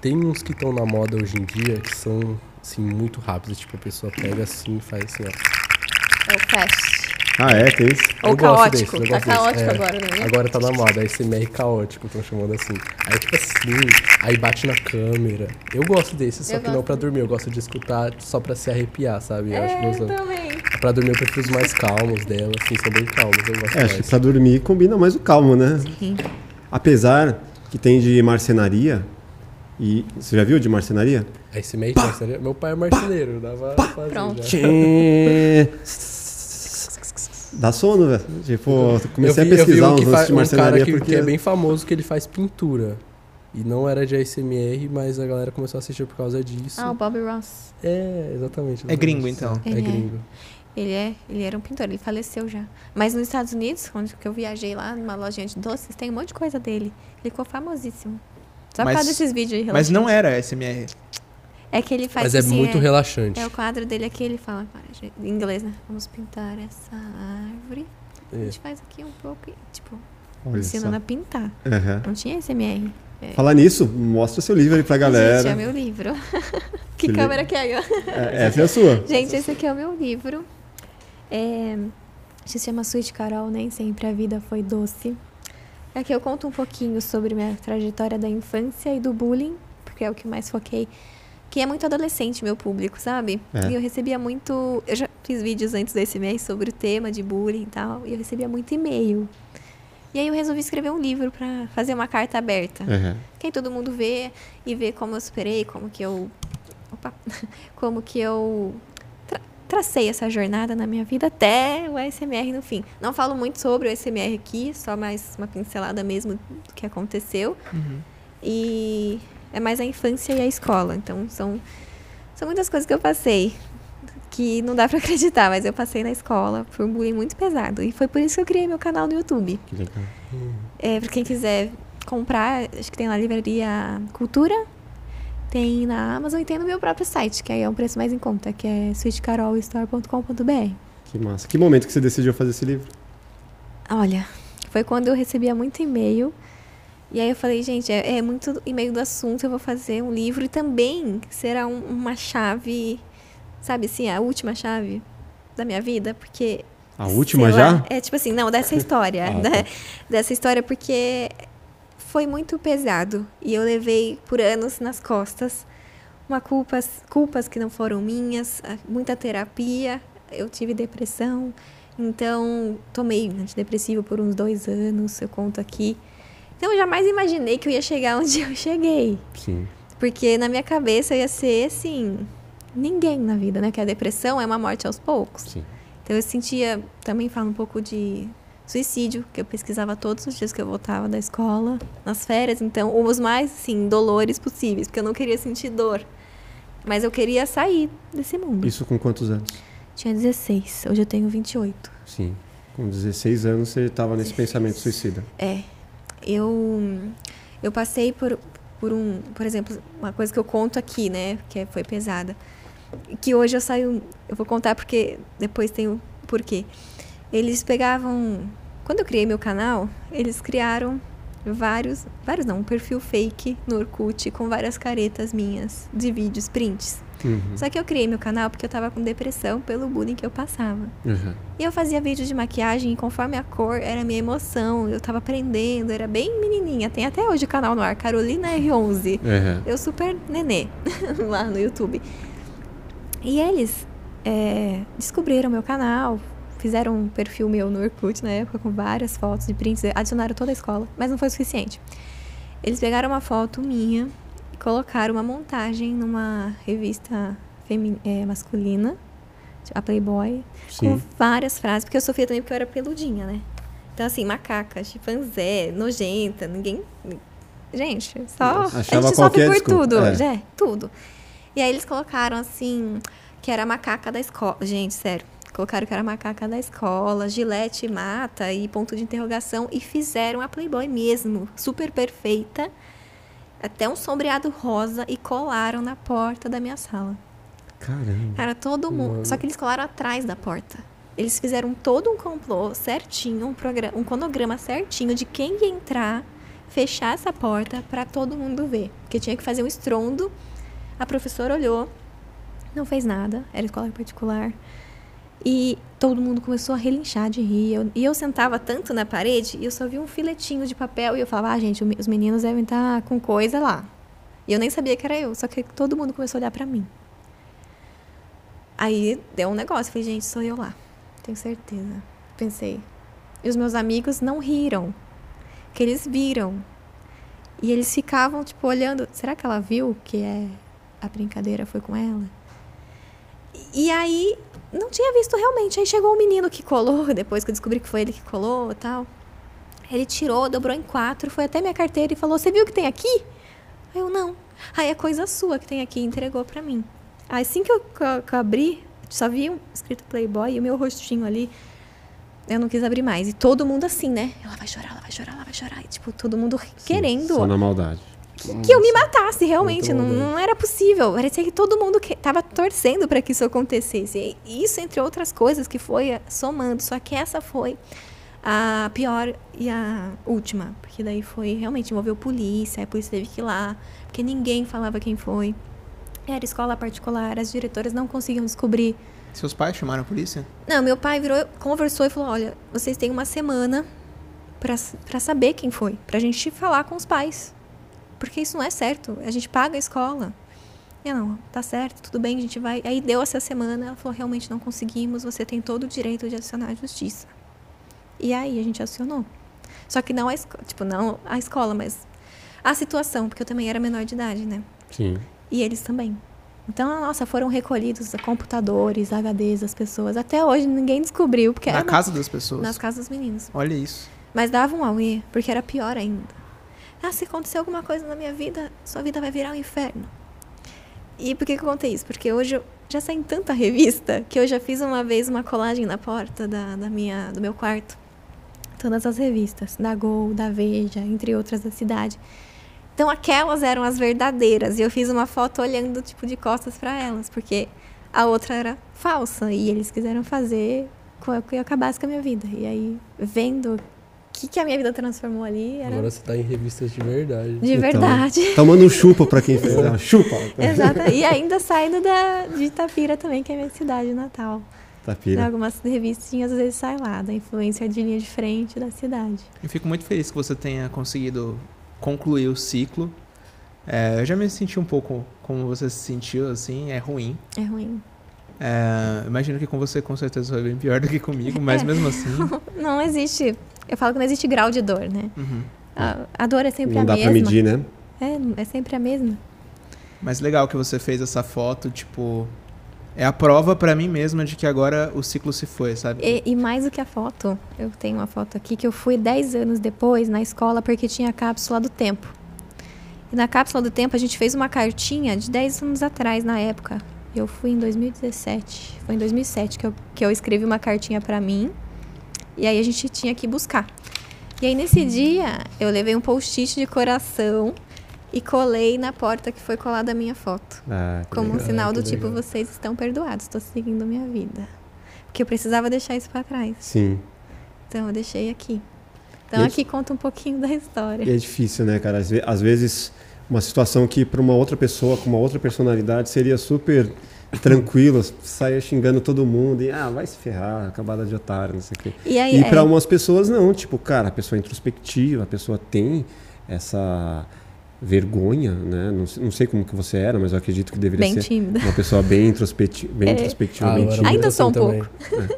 Tem uns que estão na moda hoje em dia que são, assim, muito rápidos. Tipo, a pessoa pega assim e faz assim, ó. É o fast. Ah, é, tem isso. Ou Eu gosto caótico. eu tá gosto desses. caótico É. agora, né? Agora tá na moda, SMR caótico, estão chamando assim. Aí tipo assim, aí bate na câmera. Eu gosto desses, só Eu que não gosto. pra dormir. Eu gosto de escutar só pra se arrepiar, sabe? Eu acho É, gostoso. também. Pra dormir eu prefiro os mais calmos dela, assim, são bem calmos, eu gosto É, acho que pra dormir combina mais o calmo, né? Sim. Apesar que tem de marcenaria. E. Você já viu de marcenaria? SMR, marceneiro? meu pai é marceneiro, dava pra fazer Pronto. Dá sono, velho. Tipo, comecei eu vi, a pesquisar eu vi um, uns que lances fa- de um marcenaria cara que, porque. que é bem famoso que ele faz pintura. E não era de ASMR, mas a galera começou a assistir por causa disso. Ah, o Bob Ross. É, exatamente. É gringo, então. É, Ele é. gringo. Ele é, ele era um pintor, ele faleceu já. Mas nos Estados Unidos, onde que eu viajei lá numa lojinha de doces, tem um monte de coisa dele. Ele ficou famosíssimo. Só Mas- por causa desses vídeos aí Mas não era SMR. É que ele faz Mas é assim, muito relaxante. É o quadro dele aqui, ele fala, em inglês, né? Vamos pintar essa árvore. A É. gente faz aqui um pouco e, tipo, Olha ensinando só. a pintar. Aham. Não tinha SMR. Falar nisso, mostra seu livro aí pra Gente, é galera. meu livro. que Que câmera que é? ó? É, essa é a sua. Gente, esse aqui é o meu livro. É, se chama Sweet Carol, nem sempre a vida foi doce. Aqui eu conto um pouquinho sobre minha trajetória da infância e do bullying, porque é o que mais foquei. Que é muito adolescente, meu público, sabe? É. E eu recebia muito. Eu já fiz vídeos antes desse mês sobre o tema de bullying e tal, e eu recebia muito e-mail. E aí eu resolvi escrever um livro pra fazer uma carta aberta. Aham. Que aí todo mundo vê e vê como eu superei, como que eu. Opa! Como que eu tra- tracei essa jornada na minha vida até o ASMR no fim. Não falo muito sobre o ASMR aqui, só mais uma pincelada mesmo do que aconteceu. E é mais a infância e a escola. Então são, são muitas coisas que eu passei. Que não dá pra acreditar, mas eu passei na escola por um bullying muito pesado. E foi por isso que eu criei meu canal no YouTube. Que legal. É, pra quem quiser comprar, acho que tem na livraria Cultura, tem na Amazon e tem no meu próprio site, que aí é um preço mais em conta, que é sweetcarolstore.com.br. Que massa. Que momento que você decidiu fazer esse livro? Olha, foi quando eu recebia muito e-mail. E aí eu falei, gente, é, é muito e-mail do assunto, eu vou fazer um livro e também será um- uma chave, sabe assim, a última chave da minha vida, porque A última lá, já? É tipo assim, não, dessa história. Ah, né? tá. Dessa história, porque foi muito pesado. E eu levei por anos nas costas uma culpas, culpas que não foram minhas, muita terapia. Eu tive depressão. Então, tomei antidepressivo por uns dois anos, eu conto aqui. Então, eu jamais imaginei que eu ia chegar onde eu cheguei. Sim. Porque na minha cabeça eu ia ser, assim, ninguém na vida, né? Que a depressão é uma morte aos poucos. Sim. Então eu sentia, também falo um pouco de suicídio, que eu pesquisava todos os dias que eu voltava da escola, nas férias, então os mais, assim, dolores possíveis, porque eu não queria sentir dor. Mas eu queria sair desse mundo. Isso com quantos anos? Tinha 16, hoje eu tenho 28. Sim. Com 16 anos você estava nesse pensamento suicida. É. Eu eu passei por, por um, por exemplo, uma coisa que eu conto aqui, né, que é- foi pesada. Que hoje eu saio, eu vou contar porque depois tem o porquê. Eles pegavam, quando eu criei meu canal, eles criaram vários, vários não, um perfil fake no Orkut com várias caretas minhas de vídeos, prints. Uhum. Só que eu criei meu canal porque eu tava com depressão pelo bullying que eu passava. Uhum. E eu fazia vídeo de maquiagem e conforme a cor era a minha emoção. Eu tava aprendendo, era bem menininha. Tem até hoje o canal no ar, Carolina R11. Uhum. Eu super nenê lá no YouTube. E eles é, descobriram meu canal, fizeram um perfil meu no Orkut na época com várias fotos de prints, adicionaram toda a escola, mas não foi o suficiente. Eles pegaram uma foto minha e colocaram uma montagem numa revista é, masculina, a Playboy, com Sim. várias frases, porque eu sofria também porque eu era peludinha, né? Então, assim, macaca, chimpanzé, nojenta, ninguém. Gente, só. Achava a gente sofre por desculpa, tudo. é. É, tudo. E aí eles colocaram assim, que era a macaca da escola. Gente, sério. Colocaram que era a macaca da escola, gilete mata e ponto de interrogação. E fizeram a Playboy mesmo, super perfeita. Até um sombreado rosa e colaram na porta da minha sala. Caramba. Cara, todo mundo. Mano. Só que eles colaram atrás da porta. Eles fizeram todo um complô certinho, um, programa, um cronograma certinho de quem ia entrar, fechar essa porta pra todo mundo ver. Porque tinha que fazer um estrondo. A professora olhou, não fez nada, era escola particular. E todo mundo começou a relinchar de rir. Eu- e eu sentava tanto na parede e eu só via um filetinho de papel e eu falava, ah, gente, os meninos devem estar com coisa lá. E eu nem sabia que era eu, só que todo mundo começou a olhar pra mim. Aí deu um negócio, eu falei, gente, sou eu lá. Tenho certeza. Pensei. E os meus amigos não riram, que eles viram. E eles ficavam, tipo, olhando. Será que ela viu que é a brincadeira foi com ela? E aí, não tinha visto realmente. Aí chegou um menino que colou, depois que eu descobri que foi ele que colou e tal. Ele tirou, dobrou em quatro, foi até minha carteira e falou: Você viu o que tem aqui? Aí eu não. Aí é coisa sua que tem aqui, e entregou pra mim. Aí, assim que eu, que eu- que eu abri, só vi um escrito Playboy e o meu rostinho ali. Eu não quis abrir mais. E todo mundo assim, né? Ela vai chorar, ela vai chorar, ela vai chorar. E, tipo, todo mundo querendo Só na maldade. Que eu me matasse, realmente. Não, não era possível. Parecia que todo mundo que tava torcendo para que isso acontecesse. E isso, entre outras coisas, que foi eh, somando. Só que essa foi a pior e a última. Porque daí foi, realmente, envolveu polícia. A polícia teve que ir lá. Porque ninguém falava quem foi. Era escola particular. As diretoras não conseguiam descobrir. Seus pais chamaram a polícia? Não, meu pai virou, conversou e falou: olha, vocês têm uma semana pra saber quem foi, pra gente falar com os pais. Porque isso não é certo. A gente paga a escola. E eu, não, tá certo, tudo bem, a gente vai. Aí deu essa semana, ela falou: realmente não conseguimos, você tem todo o direito de acionar a justiça. E aí a gente acionou. Só que não a escola, tipo, não a escola, mas a situação, porque eu também era menor de idade, né? Sim. E eles também. Então, nossa, foram recolhidos computadores, HDs das pessoas. Até hoje ninguém descobriu, porque Na era casa das pessoas. nas casas dos meninos. Olha isso. Mas dava um auê, porque era pior ainda. Ah, se acontecer alguma coisa na minha vida, sua vida vai virar um inferno. E por que, que eu contei isso? Porque hoje eu já saí em tanta revista que eu já fiz uma vez uma colagem na porta da, da minha, do meu quarto. Todas as revistas, da Gol, da Veja, entre outras da cidade. Então aquelas eram as verdadeiras. E eu fiz uma foto olhando, tipo, de costas para elas, porque a outra era falsa. E eles quiseram fazer que eu acabasse com a minha vida. E aí, vendo que, que a minha vida transformou ali, era Agora você tá em revistas de verdade. de Então, verdade. Tomando um chupa pra quem fez. Chupa! Exato. E ainda saindo da, de Itapira também, que é a minha cidade natal. Tá Tem pira. algumas revistinhas, às vezes sai lá, da influência de linha de frente da cidade. Eu fico muito feliz que você tenha conseguido concluir o ciclo. É, eu já me senti um pouco como você se sentiu, assim, é ruim. É ruim. É, imagino que com você com certeza foi bem pior do que comigo, mas É. mesmo assim. Não existe. Eu falo que não existe grau de dor, né? uhum. A, a dor é sempre Não a dá mesma. pra medir, né? É, é sempre a mesma. Mas legal que você fez essa foto, tipo. É a prova pra mim mesma de que agora o ciclo se foi, sabe? E, e mais do que a foto, eu tenho uma foto aqui que eu fui 10 anos depois na escola porque tinha a cápsula do tempo. E na cápsula do tempo a gente fez uma cartinha de 10 anos atrás, na época. Eu fui em 2017. Foi em 2007 que eu, que eu escrevi uma cartinha pra mim. E aí a gente tinha que buscar. E aí nesse dia eu levei um post-it de coração e colei na porta que foi colada a minha foto. Ah, Como um legal. sinal do tipo, legal. vocês estão perdoados, estou seguindo minha vida. Porque eu precisava deixar isso pra trás. Sim. Então eu deixei aqui. Então E aqui conta um pouquinho da história. E é difícil, né, cara? Às vezes, uma situação que para uma outra pessoa, com uma outra personalidade, seria super tranquilo, saia xingando todo mundo e, ah, vai se ferrar, acabada de otário, não sei o quê. E aí, E é, para umas pessoas, não. Tipo, cara, a pessoa é introspectiva, a pessoa tem essa vergonha, né? Não, sei- não sei como que você era, mas eu acredito que deveria bem ser tímida. uma pessoa bem, introspecti bem É. introspectiva, Ah, bem tímida. Ainda sou um assim também.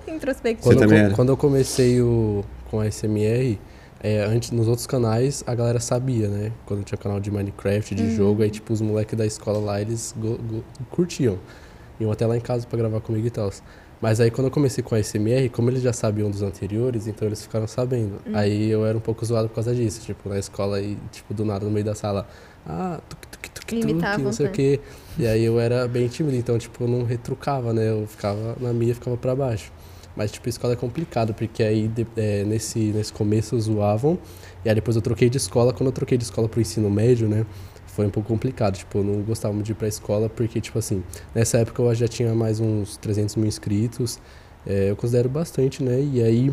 Introspectiva. Você Quando, eu, quando eu comecei o, com a SMR, é, antes, nos outros canais, a galera sabia, né? Quando tinha canal de Minecraft, de Hum. jogo, aí tipo, os moleques da escola lá, eles go- go- curtiam. Iam até lá em casa pra gravar comigo e tal. Mas aí quando eu comecei com a SMR, como eles já sabiam dos anteriores, então eles ficaram sabendo. Hum. Aí eu era um pouco zoado por causa disso, tipo, na escola e, tipo, do nada no meio da sala, ah, tuque, tuque, tuque, tuque, Imitavam, não sei o né? quê. E aí eu era bem tímido, então, tipo, eu não retrucava, né? Eu ficava na minha, ficava pra baixo. Mas, tipo, escola é complicado, porque aí é, nesse, nesse começo zoavam, e aí depois eu troquei de escola. Quando eu troquei de escola pro ensino médio, né? Foi um pouco complicado, tipo, eu não gostava muito de ir pra escola, porque, tipo assim, nessa época eu já tinha mais uns 300 mil inscritos, é, eu considero bastante, né? E aí,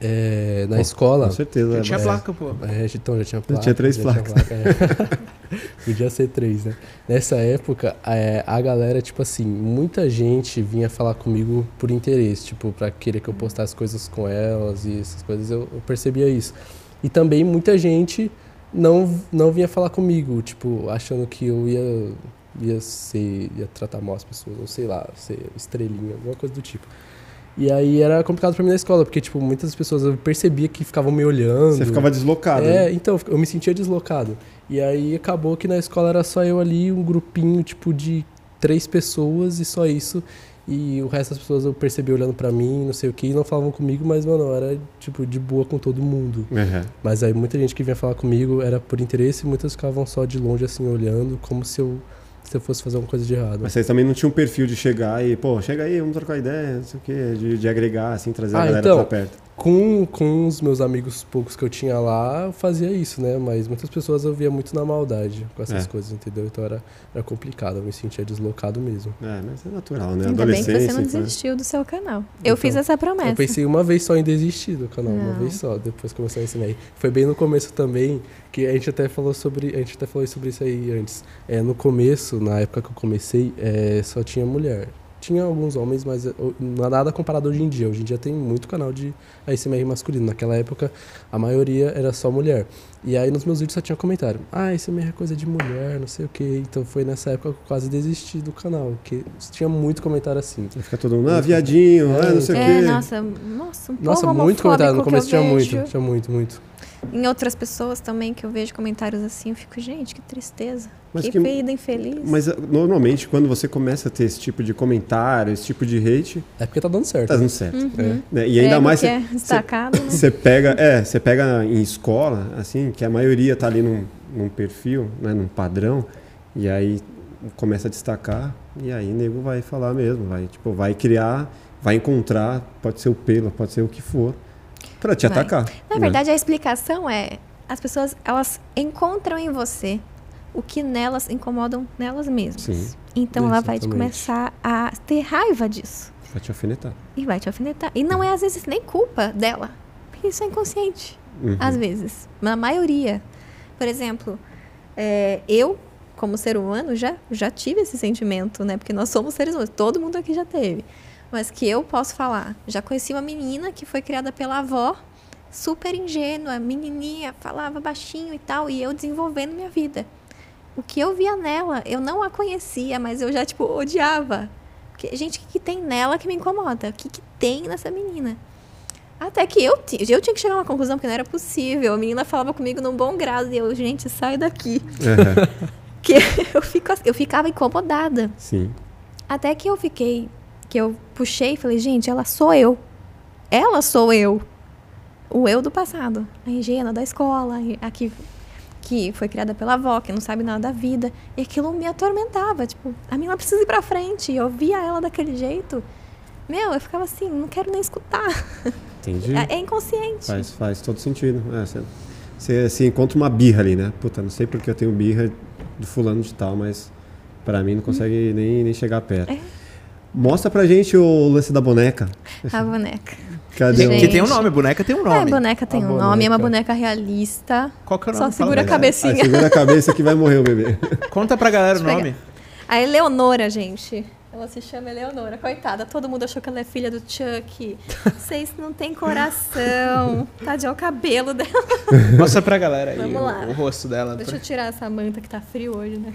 é, na Pô, escola... Com certeza. É tinha bastante. placa, pô. É, então já tinha placa. tinha três já placas. placa, é. Podia ser três, né? Nessa época, é, a galera, tipo assim, muita gente vinha falar comigo por interesse, tipo, pra querer que eu postasse coisas com elas e essas coisas, eu, eu percebia isso. E também muita gente não, não vinha falar comigo, tipo, achando que eu ia, ia ser, ia tratar mal as pessoas, ou sei lá, ser estrelinha, alguma coisa do tipo. E aí era complicado pra mim na escola, porque, tipo, muitas pessoas eu percebia que ficavam me olhando. Você ficava deslocado. É, né? então, eu me sentia deslocado. E aí acabou que na escola era só eu ali, um grupinho, tipo, de três pessoas e só isso. E o resto das pessoas eu percebi olhando pra mim, não sei o que, e não falavam comigo, mas, mano, eu era, tipo, de boa com todo mundo. Uhum. Mas aí muita gente que vinha falar comigo era por interesse, e muitas ficavam só de longe, assim, olhando, como se eu, se eu fosse fazer alguma coisa de errado. Mas vocês também não tinham um perfil de chegar e, pô, chega aí, vamos trocar ideia, não sei o quê, de, de agregar, assim, trazer a Ah, galera então, pra perto. Com, com os meus amigos poucos que eu tinha lá, eu fazia isso, né? Mas muitas pessoas eu via muito na maldade com essas É. coisas, entendeu? Então era, era complicado, eu me sentia deslocado mesmo. É, mas é natural, né? Ainda bem que você não então, né? desistiu do seu canal. Eu Então, fiz essa promessa. Eu pensei uma vez só em desistir do canal, uma Não. vez só, depois começou a ensinar aí. Foi bem no começo também, que a gente até falou sobre, a gente até falou sobre isso aí antes. É, no começo, na época que eu comecei, é, só tinha mulher. Tinha alguns homens, mas é, não é nada comparado hoje em dia. Hoje em dia tem muito canal de ASMR masculino. Naquela época, a maioria era só mulher. E aí nos meus vídeos só tinha comentário. Ah, ASMR é coisa de mulher, não sei o quê. Então foi nessa época que eu quase desisti do canal, porque tinha muito comentário assim. Aí Fica todo mundo, ah, viadinho, ah, não sei o É, quê. nossa, nossa, um Nossa, muito comentário. No que começo tinha vejo. muito, tinha muito, muito. Em outras pessoas também que eu vejo comentários assim, eu fico, gente, que tristeza. Mas que, que- vida infeliz. Mas ah, normalmente, quando você começa a ter esse tipo de comentário, esse tipo de hate, É porque tá dando certo. tá dando certo. Uhum. né? E ainda Prego mais você, é destacado, né? você pega, é, você pega em escola, assim, que a maioria tá ali num, num perfil, né, num padrão, e aí começa a destacar, e aí o nego vai falar mesmo, vai, tipo, vai criar, vai encontrar, pode ser o pelo, pode ser o que for, pra te Vai. atacar. Na verdade, a explicação é as pessoas elas encontram em você o que nelas incomodam nelas mesmas. Sim. Então ela vai Exatamente. começar a ter raiva disso Vai te alfinetar. e vai te alfinetar. E não é às vezes nem culpa dela, porque isso é inconsciente. Uhum. Às vezes, na maioria. Por exemplo, é, eu como ser humano já já tive esse sentimento, né? Porque nós somos seres humanos, todo mundo aqui já teve. Mas que eu posso falar, já conheci uma menina que foi criada pela avó, super ingênua, menininha, falava baixinho e tal, e eu desenvolvendo minha vida. O que eu via nela, eu não a conhecia, mas eu já, tipo, odiava. Porque, gente, o que, que tem nela que me incomoda? O que, que tem nessa menina? Até que eu, eu tinha que chegar a uma conclusão, porque não era possível. A menina falava comigo num bom grado, e eu, gente, sai daqui. Uhum. Que eu, fico, eu ficava incomodada. Sim. Até que eu fiquei, que eu puxei e falei, gente, ela sou eu. Ela sou eu. O eu do passado. A ingênua da escola, a que, que foi criada pela avó, que não sabe nada da vida. E aquilo me atormentava. Tipo, a menina precisa ir pra frente. E eu via ela daquele jeito. Meu, eu ficava assim, não quero nem escutar. Entendi. É, é inconsciente. Faz, faz todo sentido. É, você, você encontra uma birra ali, né? Puta, não sei porque eu tenho birra de fulano de tal, mas pra mim não consegue nem, nem chegar perto. É. Mostra pra gente o lance da boneca. A boneca. Cadê Gente. Que tem um nome, boneca tem um É, nome. a boneca tem A um nome, é uma boneca. boneca realista. Qual que é o Só nome? segura a cabecinha. Ah, segura a cabeça que vai morrer o bebê. Conta pra galera o Deixa eu nome. A Eleonora, gente. Ela se chama Eleonora. Coitada, todo mundo achou que ela é filha do Chuck. Vocês não têm coração. Tadinho, o cabelo dela. Mostra pra galera aí Vamos o, lá. o rosto dela. Deixa eu tirar essa manta que tá frio hoje, né?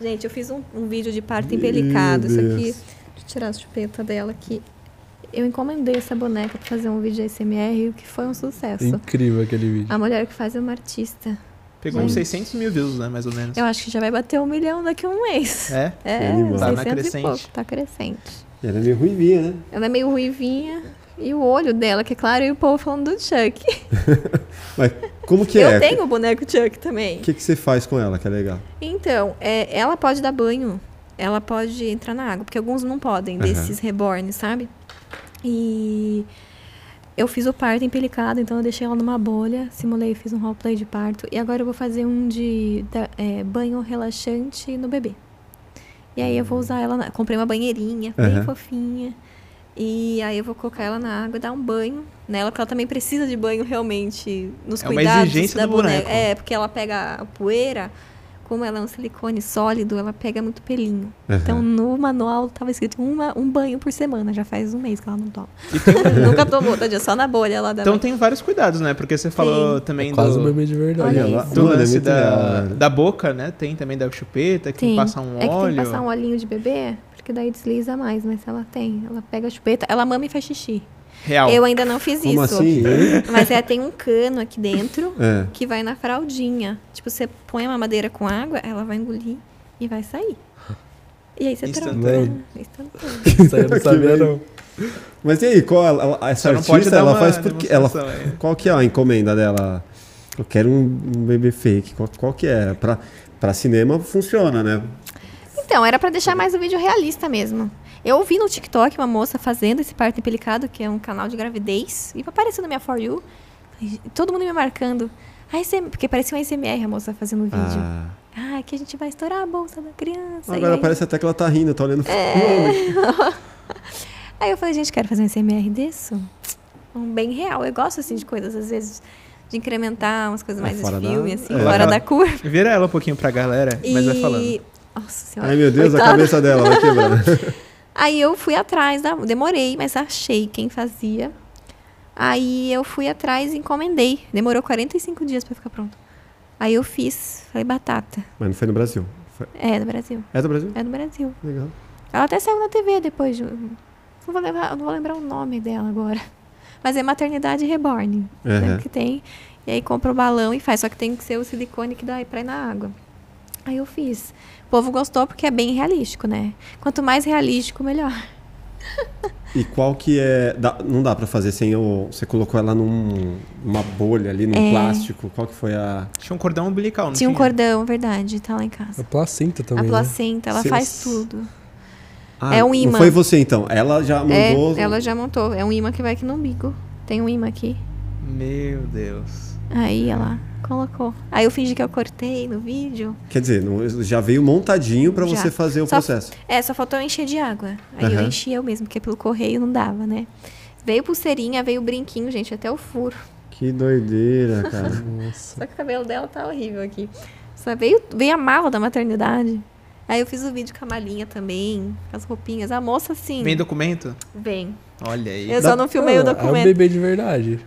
Gente, eu fiz um, um vídeo de parto empelicado. Isso aqui. Deixa eu tirar a chupeta dela aqui. Eu encomendei essa boneca pra fazer um vídeo de ASMR, o que foi um sucesso. Incrível aquele vídeo. A mulher que faz é uma artista. Pegou uns 600 mil views, né? Mais ou menos. Eu acho que já vai bater um milhão daqui a um mês. É? É. Tá na 600 e crescente. pouco, tá crescente. Ela é meio ruivinha, né? Ela é meio ruivinha. E o olho dela, que é claro, e o povo falando do Chuck. Mas como que eu é? tenho o boneco Chuck também. O que, que você faz com ela que é legal? Então, é, ela pode dar banho. Ela pode entrar na água. Porque alguns não podem, Aham. desses reborn, sabe? E eu fiz o parto empelicado, então eu deixei ela numa bolha. Simulei, fiz um roleplay de parto. E agora eu vou fazer um de da- é, banho relaxante no bebê. E aí eu vou usar ela. Na, comprei uma banheirinha, bem fofinha. E aí eu vou colocar ela na água e dar um banho nela, porque ela também precisa de banho realmente nos É uma cuidados exigência da do boneca. boneco. É, porque ela pega a poeira, como ela é um silicone sólido, ela pega muito pelinho. Aham. Então no manual tava escrito uma, um banho por semana, já faz um mês que ela não toma. Nunca tomou, tadinha, só na bolha lá da Então tem vários cuidados, né? Porque você falou também É quase um do, bebê de verdade. Olha do é lance da, legal, da boca, né? Tem também da chupeta, que Tem. passa um é que tem óleo. que passar um olhinho de bebê, porque daí desliza mais, mas ela tem. Ela pega a chupeta, ela mama e faz xixi. Real. Eu ainda não fiz Como isso. assim? Mas é, tem um cano aqui dentro É. que vai na fraldinha. Tipo, você põe a mamadeira com água, ela vai engolir e vai sair. E aí você troca. Instantâneo. Instantâneo. Isso aí eu não Que sabia, não. Mas e aí, qual ela, essa artista, ela faz porque ela aí. Qual que é a encomenda dela? Eu quero um, um bebê fake. Qual, qual que é? Pra, pra cinema funciona, né? Então, era pra deixar mais o vídeo realista mesmo. Eu vi no TikTok uma moça fazendo esse parto empelicado, que é um canal de gravidez, e apareceu na minha For You. e Todo mundo me marcando. ASM, porque parecia um ASMR a moça fazendo o vídeo. Ah, Ah, aqui a gente vai estourar a bolsa da criança. agora e aí, parece até que ela tá rindo, tá olhando É. aí eu falei, gente, quero fazer um ASMR disso. Um bem real. Eu gosto, assim, de coisas, às vezes, de incrementar umas coisas É, mais de fora da- filme, assim, é. fora da curva. Vira ela um pouquinho pra galera, mas vai falando. Nossa senhora. Ai, meu Deus, a coitada. cabeça dela vai quebrar. Aí eu fui atrás, da... demorei, mas achei quem fazia. Aí eu fui atrás e encomendei. Demorou 45 dias pra ficar pronto. Aí eu fiz, falei batata. Mas não foi no Brasil. Foi- É, do Brasil. É do Brasil? É do Brasil. Legal. Ela até saiu na TV depois. de- Não vou, levar, não vou lembrar o nome dela agora. Mas é Maternidade Reborn. né, Aham. que tem. E aí compra o balão e faz. Só que tem que ser o silicone que dá pra ir na água. Aí eu fiz. O povo gostou porque é bem realístico, né? Quanto mais realístico, melhor. E qual que é. dá- não dá pra fazer sem o. Você colocou ela num, numa bolha ali, num É. plástico. Qual que foi a. Tinha um cordão umbilical, não Tinha tinha? um cordão, verdade, tá lá em A casa. placenta também. a né? placenta, ela Cês- faz tudo. Ah, É um Não imã. foi você então. Ela já mandou. É, ela já montou. É um imã que vai aqui no umbigo. Tem um imã aqui. Meu Deus. Aí ela colocou. Aí eu fingi que eu cortei no vídeo. Quer dizer, não- já veio montadinho pra Já. você fazer o Só- processo. É, só faltou eu encher de água. Aí eu Aham. enchi eu mesmo, porque pelo correio não dava, né? Veio pulseirinha, veio brinquinho, gente, até o furo. Que doideira, cara. Nossa. Só que o cabelo dela tá horrível aqui. Só veio, veio a mala da maternidade. Aí eu fiz o vídeo com a malinha também, com as roupinhas. A moça, assim, Vem documento? vem. Olha aí. Eu só não filmei o Ah, É um documento. bebê de verdade.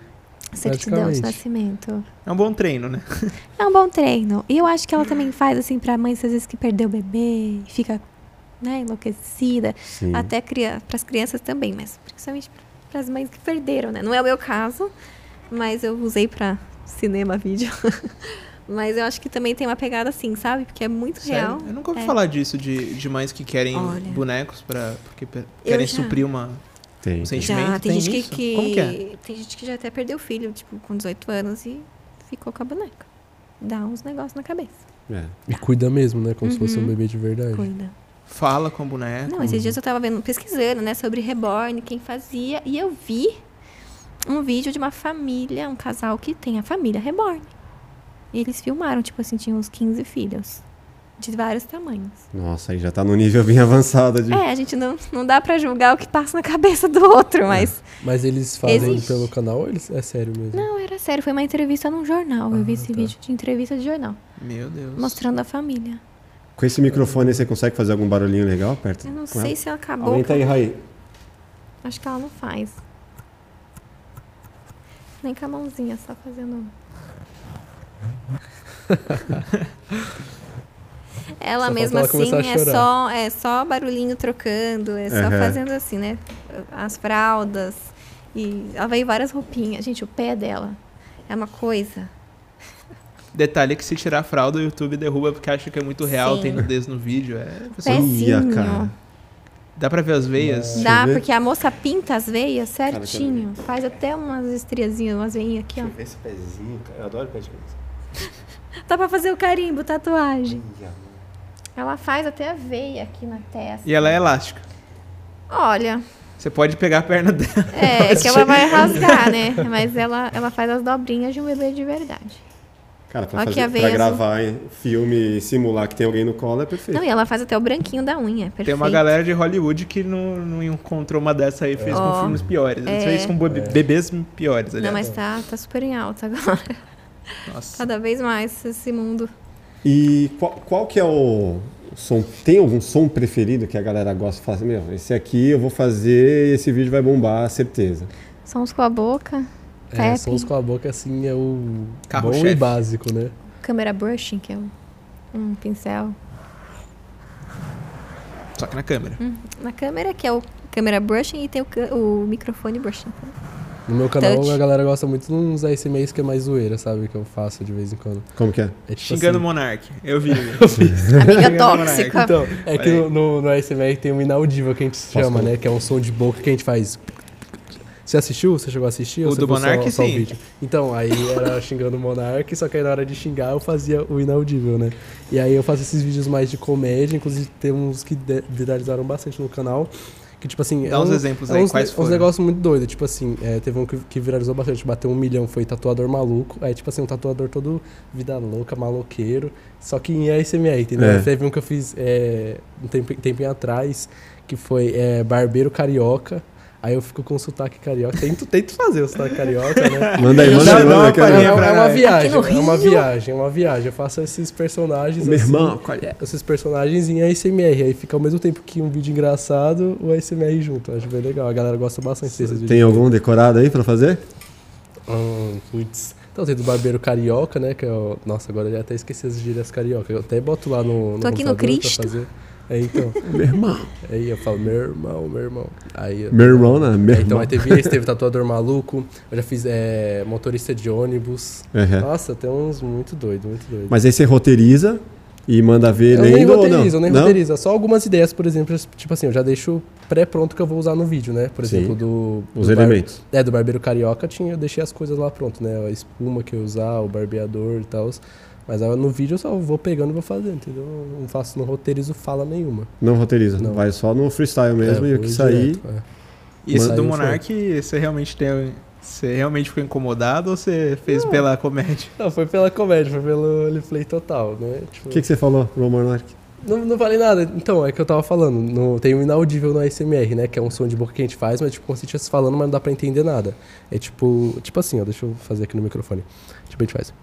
Certidão de nascimento. É um bom treino, né? É um bom treino. E eu acho que ela também faz, assim, pra mães, às vezes, que perdeu o bebê e fica, né, enlouquecida. Sim. Até cria para as crianças também, mas principalmente para as mães que perderam, né? Não é o meu caso, mas eu usei para cinema, vídeo. mas eu acho que também tem uma pegada assim, sabe? Porque é muito real. Sério? Eu nunca ouvi É. falar disso, de, de mães que querem Olha. bonecos pra, porque querem já. suprir uma, Tem. um sentimento. Já, tem, gente isso? que, que Como que é? tem gente que já até perdeu o filho, tipo, com 18 anos e ficou com a boneca. Dá uns negócios na cabeça. É. E cuida mesmo, né? Como se fosse um Uhum. bebê de verdade. Cuida. Fala com a boneca. Não, esses dias eu tava vendo, pesquisando, né, sobre reborn, quem fazia, e eu vi um vídeo de uma família, um casal que tem a família reborn. E eles filmaram, tipo assim, tinham uns 15 filhos. De vários tamanhos. Nossa, aí já tá no nível bem avançado de. É, a gente não, não dá pra julgar o que passa na cabeça do outro, mas. Mas eles fazem Existe. pelo canal ou eles... é sério mesmo? Não, era sério, foi uma entrevista num jornal. eu vi Ah, esse tá. vídeo de entrevista de jornal, Meu Deus. mostrando a família. Com esse microfone você consegue fazer algum barulhinho legal perto? Eu não com sei ela? se ela acabou. Aumenta aí, Raí. Acho que ela não faz. Nem com a mãozinha, só fazendo. ela Só ela assim é só, é só barulhinho trocando, é só Aham. fazendo assim, né? As fraldas. E ela veio várias roupinhas. Gente, o pé dela é uma coisa. Detalhe que se tirar a fralda, o YouTube derruba porque acha que é muito real, Sim. tem nudez no vídeo. É. Ia, cara. dá pra ver as veias? Deixa eu Dá, porque a moça pinta as veias deixa eu certinho. Faz até umas estriazinhas, umas veinhas aqui, ó. ver esse pezinho, cara. Eu adoro pé de criança. Dá pra fazer o carimbo, tatuagem. Ela faz até a veia aqui na testa. E ela é elástica. Olha, Você pode pegar a perna dela. é que ela vai rasgar, né? Mas ela, ela faz as dobrinhas de um bebê de verdade. Cara, pra, fazer, pra gravar em filme e simular que tem alguém no colo é perfeito. Não, e ela faz até o branquinho da unha. Perfeito. Tem uma galera de Hollywood que não, não encontrou uma dessa aí, fez Ó, com filmes piores. é. Fez com bebê- bebês piores, Não, aliás. mas tá, tá super em alta agora. Nossa. Cada vez mais esse mundo. E qual, qual que é o som? Tem algum som preferido que a galera gosta de fazer? Meu, esse aqui eu vou fazer esse vídeo vai bombar, certeza. Sons com a boca. É, sons com a boca, assim, é o Carro-chefe. bom e básico, né? Câmera brushing, que é um, um pincel. Só que na câmera. Na câmera, que é o câmera brushing, e tem o, o microfone brushing. No meu canal, Touch. a galera gosta muito de uns ASMRs que é mais zoeira, sabe? Que eu faço de vez em quando. Como que é? É tipo Xingando o assim, Monark. Eu vi. Amiga Monark. tóxica. Então, é que no, no, no ASMR tem um inaudível que a gente chama, falar? né? Que é um som de boca que a gente faz. Você assistiu? Você chegou a assistir? O do Monark, só sim. vídeo? Então, aí era xingando o Monark, só que aí na hora de xingar eu fazia o inaudível, né? E aí eu faço esses vídeos mais de comédia, inclusive tem uns que viralizaram bastante no canal. Que tipo assim. Dá é uns um- exemplos é aí, uns, quais uns foram? negócios muito doidos. Tipo assim, é, teve um que, que viralizou bastante, bateu um milhão, foi tatuador maluco. Aí, tipo assim, um tatuador todo vida louca, maloqueiro. Só que em ASMR, entendeu? É. Teve um que eu fiz é, um tempo, tempinho atrás, que foi é, barbeiro carioca. Aí eu fico com sotaque carioca. Tento, tento fazer o sotaque carioca, né? Manda aí, manda aí, manda uma é, uma- é uma viagem, é uma viagem, é uma viagem. Eu faço esses personagens Meu assim, irmão, qual é? esses personagens em ASMR. Aí fica ao mesmo tempo que um vídeo engraçado, o ASMR junto. Acho bem legal. A galera gosta bastante desses vídeos. Tem algum decorado aí pra fazer? Hum, putz. Então tem do barbeiro carioca, né? Que é o... Nossa, agora eu já até esqueci as gírias carioca. Eu até boto lá no, no Tô aqui no computador pra Cristo. fazer. É, então. Meu irmão. Aí eu falo, meu irmão, meu irmão. Aí eu- Meu irmão, né? Meu É, então aí teve esse, teve tatuador maluco. Eu já fiz é, motorista de ônibus. Uhum. Nossa, tem uns muito doido, muito doido. Mas aí você roteiriza e manda ver eu nem lendo ou não? roteirizo, eu nem não? roteirizo. Só algumas ideias, por exemplo, tipo assim, eu já deixo pré-pronto que eu vou usar no vídeo, né? Por Sim. exemplo, do. Os do bar- elementos. É, do barbeiro carioca tinha, eu deixei as coisas lá pronto, né? A espuma que eu ia usar, o barbeador e tal. Mas no vídeo eu só vou pegando e vou fazendo, entendeu? Eu Não faço, não roteirizo fala nenhuma. Não roteiriza. Não. Vai só no freestyle mesmo É, e o que sair. direto, é. E esse Manda do Monark, você realmente tem. Você realmente ficou incomodado ou você fez pela comédia? Não, foi pela comédia, foi pelo Liplay total, né? Tipo, O que, que você falou, Pro Monark? Não, não falei nada. Então, é que eu tava falando. No, tem o inaudível no ASMR, né? Que é um som de boca que a gente faz, mas tipo, como se estivesse falando, mas não dá pra entender nada. É tipo. Tipo assim, ó, deixa eu fazer aqui no microfone. Tipo, a gente faz.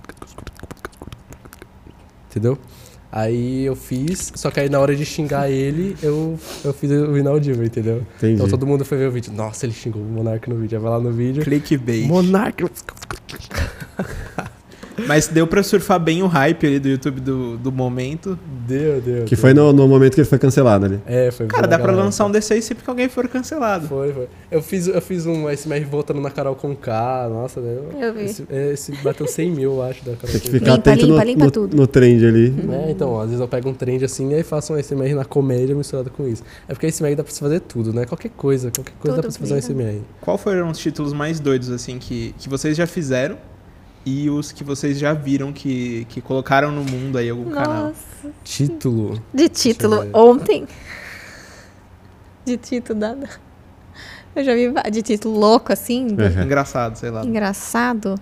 Entendeu? Aí eu fiz, só que aí na hora de xingar ele, eu, eu fiz o inaudível, entendeu? Entendi. Então todo mundo foi ver o vídeo. Nossa, ele xingou o Monark no vídeo. Aí vai lá no vídeo. Clickbait. Monark! Mas deu pra surfar bem o hype ali do YouTube do, do momento. Deu, deu. Que deu. foi no, no momento que ele foi cancelado ali. É, foi Cara, dá pra galera. lançar um desse aí sempre que alguém for cancelado. Foi, foi. Eu fiz, eu fiz um SMR voltando na Carol com K, nossa, né? Eu vi. Esse, é, esse bateu 100 mil, eu acho, da Carol Tem que ficar Limpa, atento limpa, no, limpa no, tudo. no trend ali. É, então, ó, às vezes eu pego um trend assim e aí faço um SMR na comédia misturado com isso. É porque SMR dá pra você fazer tudo, né? Qualquer coisa, qualquer coisa dá Tudo pra você fazer um. SMR. Qual foram os títulos mais doidos, assim, que, que vocês já fizeram e os que vocês já viram que, que colocaram no mundo aí algum canal? Nossa. Título. De título, ontem. De título, nada. Eu já vi de título louco, assim, de- Uhum. Engraçado, sei lá. engraçado.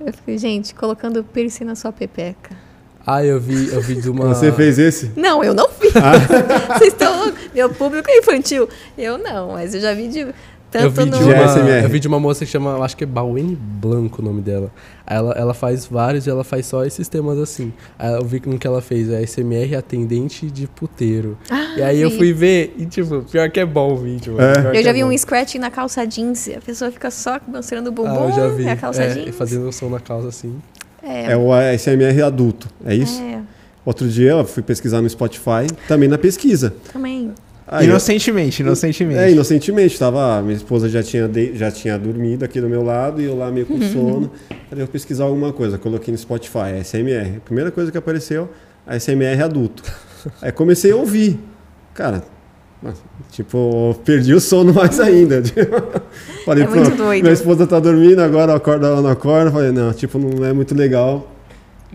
Eu fiquei, gente, colocando piercing na sua pepeca. Ah, eu vi, eu vi de uma. Você fez esse? Não, eu não vi. Ah. Vocês estão loucos. Meu público é infantil. Eu não, mas eu já vi de. Tanto Eu vi, de no. De uma, ASMR. eu vi de uma moça que chama, eu acho que é Bauen Blanco o nome dela. Aí Ela, ela faz vários e ela faz só esses temas assim. Aí eu vi um que ela fez, é SMR atendente de puteiro. Ah, e aí eu vi. fui ver, e tipo, pior que é bom o vídeo. É. Eu já é vi bom. um scratch na calça jeans. A pessoa fica só mostrando o bumbum Ah, eu já vi. e a calça é, jeans. fazendo som na calça assim. É, É o ASMR adulto, é isso? é, Outro dia eu fui pesquisar no Spotify, também na pesquisa. também. Aí eu- inocentemente, inocentemente. É, inocentemente, tava, minha esposa já tinha, de- já tinha dormido aqui do meu lado e eu lá meio com sono. Aí eu pesquisar alguma coisa, coloquei no Spotify, ASMR. A primeira coisa que apareceu, ASMR adulto. Aí comecei a ouvir. Cara, tipo, perdi o sono mais ainda. Falei, É muito pronto, doido. minha esposa tá dormindo, agora acorda ela não acorda. Falei, não, tipo, não é muito legal.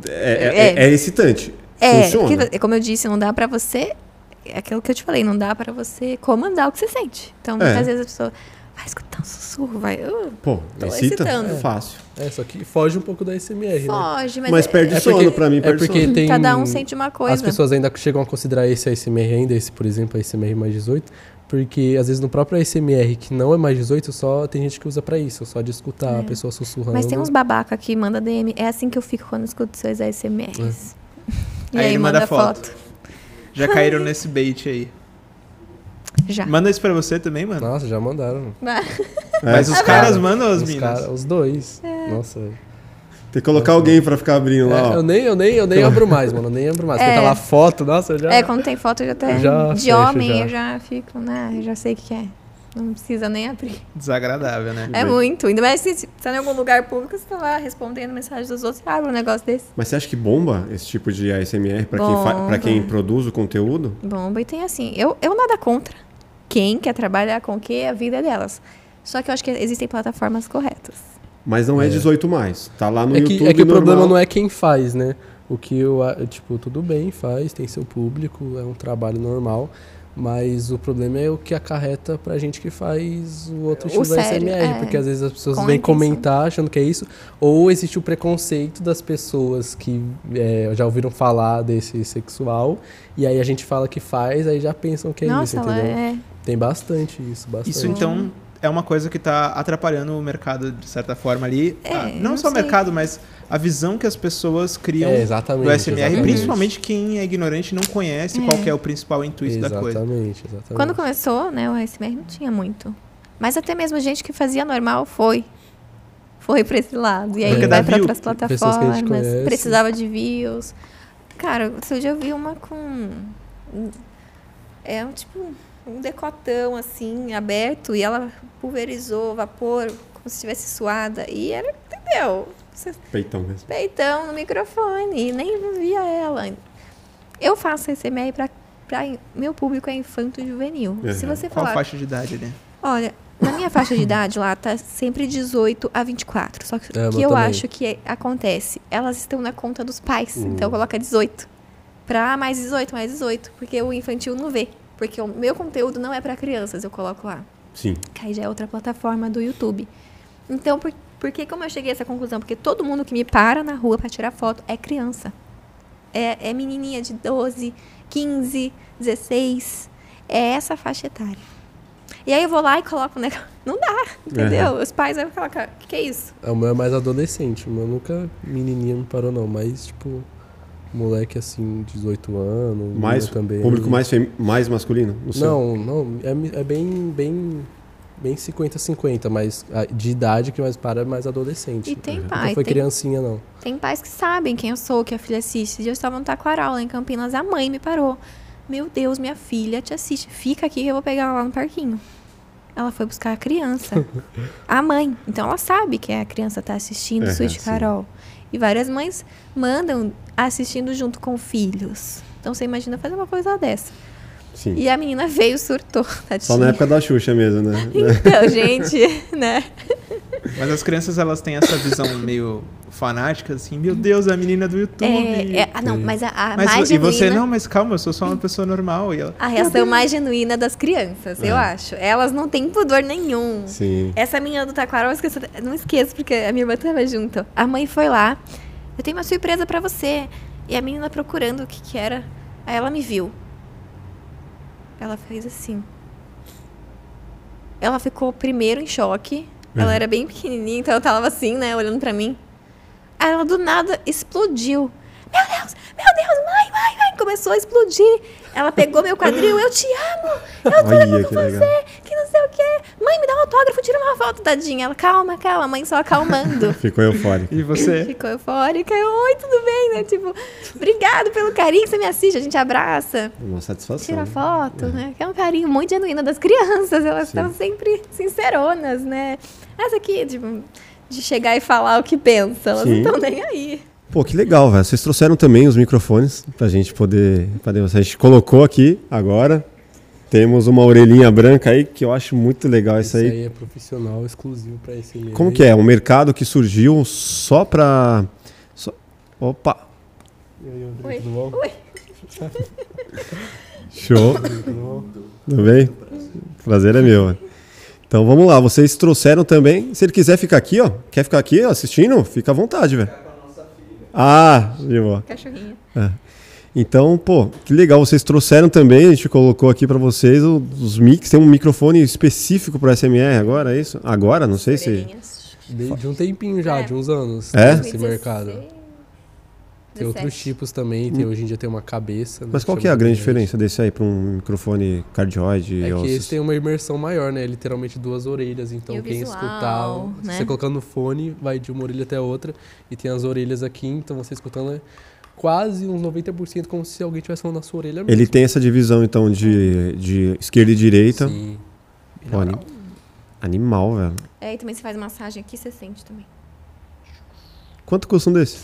É, é, É. é excitante. É, Funciona. porque, como eu disse, não dá pra você. É aquilo que eu te falei, não dá pra você comandar o que você sente. Então, É. muitas vezes a pessoa vai escutar um sussurro, vai. Uh, Pô, Tô excita? excitando. Fácil. É, só que foge um pouco da SMR, né? foge, mas, Mas é- perde É sono porque- pra mim, É perde porque sono. tem. cada um sente uma coisa. As pessoas ainda chegam a considerar esse ASMR ainda, esse, por exemplo, ASMR mais 18, porque às vezes no próprio ASMR que não é mais 18, só tem gente que usa pra isso, só de escutar a pessoa sussurrando. Mas tem uns babaca que manda DM. É assim que eu fico quando escuto seus ASMRs. E Aí aí, ele manda, manda foto. foto. Já caíram nesse bait aí. Já. Manda isso pra você também, mano. Nossa, já mandaram. Mas os Tá caras vendo? mandam as Os, minas. cara- os dois. É. Nossa, velho. Tem que colocar alguém pra ficar abrindo lá, É, ó. eu nem, eu nem, eu nem abro mais, mano. Eu nem abro mais. Porque É. tá lá foto, nossa, eu já. É, quando tem foto, eu já até. Já de fecho, homem, já. eu já fico, né? Eu já sei o que é. Não precisa nem abrir. Desagradável, né? É bem. muito. Ainda mais se você tá em algum lugar público, você tá lá respondendo mensagem dos outros e abre um negócio desse. Mas você acha que bomba esse tipo de ASMR pra quem, fa- quem produz o conteúdo? Bomba. E tem assim, eu, eu nada contra. Quem quer trabalhar com o que, a vida é delas. Só que eu acho que existem plataformas corretas. Mas não é, 18 mais. Tá lá no É YouTube que, é que o problema normal. não é quem faz, né? O que eu, tipo, tudo bem, faz, tem seu público, é um trabalho normal. Mas o problema é o que acarreta pra gente que faz o outro O estilo da sério, SMR. é. Porque às vezes as pessoas Com vêm comentar achando que é isso. Ou existe o preconceito das pessoas que é, já ouviram falar desse sexual. E aí a gente fala que faz, aí já pensam que é Nossa, isso, entendeu? é. Tem bastante isso, bastante. Isso então é uma coisa que tá atrapalhando o mercado de certa forma ali. É, Ah, não, não só o mercado, mas a visão que as pessoas criam É, exatamente. do SMR, exatamente. principalmente quem é ignorante e não conhece qual que é o principal intuito da coisa. Exatamente, exatamente. Quando começou, né, o ASMR não tinha muito. Mas até mesmo gente que fazia normal foi. Foi pra esse lado. E aí Porque vai view. outras Pessoas que a gente plataformas. Precisava de views. Cara, outro dia eu vi uma com. É um tipo um decotão assim, aberto, e ela pulverizou vapor como se estivesse suada. E era, entendeu? Peitão mesmo. peitão no microfone e nem via ela. Eu faço SMR pra, pra meu público é infanto juvenil. Uhum. Se você Qual falar, faixa de idade ali? olha, na minha faixa de idade lá tá sempre 18 a 24. Só que É, o que eu também. acho que é- acontece, elas estão na conta dos pais, Uhum. então coloca 18. Pra mais 18, mais 18, porque o infantil não vê. Porque o meu conteúdo não é pra crianças, eu coloco lá. Sim. Que aí já é outra plataforma do YouTube. Então, por, por que como eu cheguei a essa conclusão? Porque todo mundo que me para na rua para tirar foto é criança. É, é menininha de 12, 15, 16. É essa faixa etária. E aí eu vou lá e coloco o negócio. Não dá, entendeu? Os pais vão colocar, o que, que é isso? É, O meu é mais adolescente, o meu nunca menininha me parou não, mas tipo, moleque assim, 18 anos, Mais, também. público mais, fem- mais masculino? no seu? Não, não, é, é bem, bem, bem 50-50, mas de idade que mais para é mais adolescente. E tem Nunca pai, foi tem- criancinha não. Tem pais que sabem quem eu sou, que a filha assiste. Eu estava no Taquaral, lá em Campinas, a mãe me parou. Meu Deus, minha filha te assiste. Fica aqui que eu vou pegar ela lá no parquinho. Ela foi buscar a criança. a mãe. Então ela sabe que a criança está assistindo É, Suíte sim. Carol. E várias mães mandam assistindo junto com filhos. Então você imagina fazer uma coisa dessa. Sim. E a menina veio, surtou. tadinha. Só na época da Xuxa mesmo, né? Então, gente, né? Mas as crianças elas têm essa visão meio fanática, assim, meu Deus, a menina do YouTube. É, é- ah, não, mas a, a mas mais e você, genuína- não, mas calma, eu sou só uma pessoa normal. E ela, A reação mais genuína das crianças, eu É. acho. Elas não têm pudor nenhum. Sim. Essa menina do Taquara, eu esqueço, não esqueço, porque a minha irmã tava junto. A mãe foi lá, eu tenho uma surpresa pra você. E a menina procurando o que que era. Aí ela me viu. Ela fez assim. Ela ficou primeiro em choque. Ela Uhum. era bem pequenininha, então ela tava assim, né, olhando pra mim. Aí ela do nada explodiu. Meu Deus, meu Deus, mãe, mãe, mãe. Começou a explodir. Ela pegou meu quadril, eu te amo. Eu tô Olha que com legal. você, que não sei o quê. Mãe, me dá um autógrafo, tira uma foto, tadinha. Ela, calma, calma, a mãe só acalmando. Ficou eufórico. e você? Ficou eufórica. Eu, oi, tudo bem, né? Tipo, obrigado pelo carinho que você me assiste. A gente abraça, Uma satisfação. tira né? foto, né? Que é um carinho muito genuíno das crianças. Elas estão sempre sinceronas, né? Essa aqui, tipo, de chegar e falar o que pensa. Elas Sim. não estão nem aí. Pô, que legal, velho. Vocês trouxeram também os microfones pra gente poder. Pra a gente colocou aqui agora. Temos uma orelhinha branca aí que eu acho muito legal isso Isso aí. aí é profissional, exclusivo pra esse meio. Como que é? Um mercado que surgiu só pra. só- Opa! E aí, Oi. tudo bom? Oi. Show! Tudo bem? Prazer é meu. mano. Então vamos lá, vocês trouxeram também. Se ele quiser ficar aqui, ó, quer ficar aqui assistindo, fica à vontade, velho. Ah, de boa. Cachorrinho. Então, pô, que legal, vocês trouxeram também, a gente colocou aqui pra vocês os mix, tem um microfone específico pro SMR agora, é isso? Agora, não sei se... Orelhinhas. De um tempinho já, É. de uns anos. É? Nesse 2016, mercado. Tem outros 17. tipos também, tem, hoje em dia tem uma cabeça. né, Mas qual que é a de grande diferença desse aí pra um microfone cardioide? É que esse tem uma imersão maior, né? Literalmente duas orelhas. Então E quem visual, escutar, né? você colocando no fone, vai de uma orelha até a outra. E tem as orelhas aqui, então você escutando é quase uns 90% como se alguém tivesse falando na sua orelha mesmo. Ele tem essa divisão, então, de, de esquerda e direita. Sim. Pô, anim- Animal, velho. É, e também você faz massagem aqui, você sente também. Quanto custa um desse?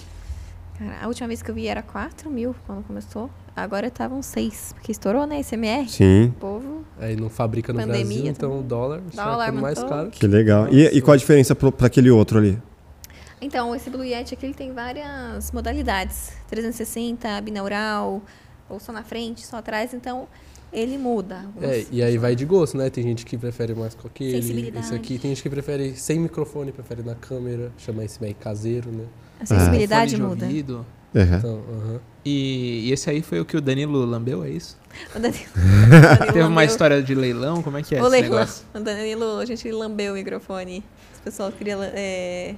Cara, a última vez que eu vi era 4 mil quando começou. Agora estavam 6. Porque estourou, né? SMR. Sim, O povo. Aí não fabrica no Pandemia Brasil, então o dólar, Dólar sai ficando mais caro. que legal. E, e qual a diferença pro, pra aquele outro ali? Então, esse Blue Yeti aqui ele tem várias modalidades: 360, binaural, ou só na frente, só atrás. Então, ele muda. É, e aí vai de gosto, né? Tem gente que prefere mais com aquele. Sensibilidade. Esse aqui tem gente que prefere sem microfone, prefere na câmera, chama esse meio caseiro, né? A sensibilidade Fone de muda. ouvido. É. Então, aham. E, e esse aí foi o que o Danilo lambeu, é isso? O Danilo, o Danilo Teve uma lambeu- história de leilão? Como é que é o esse leilão. negócio? O Danilo, a gente lambeu o microfone. Os pessoal queria é,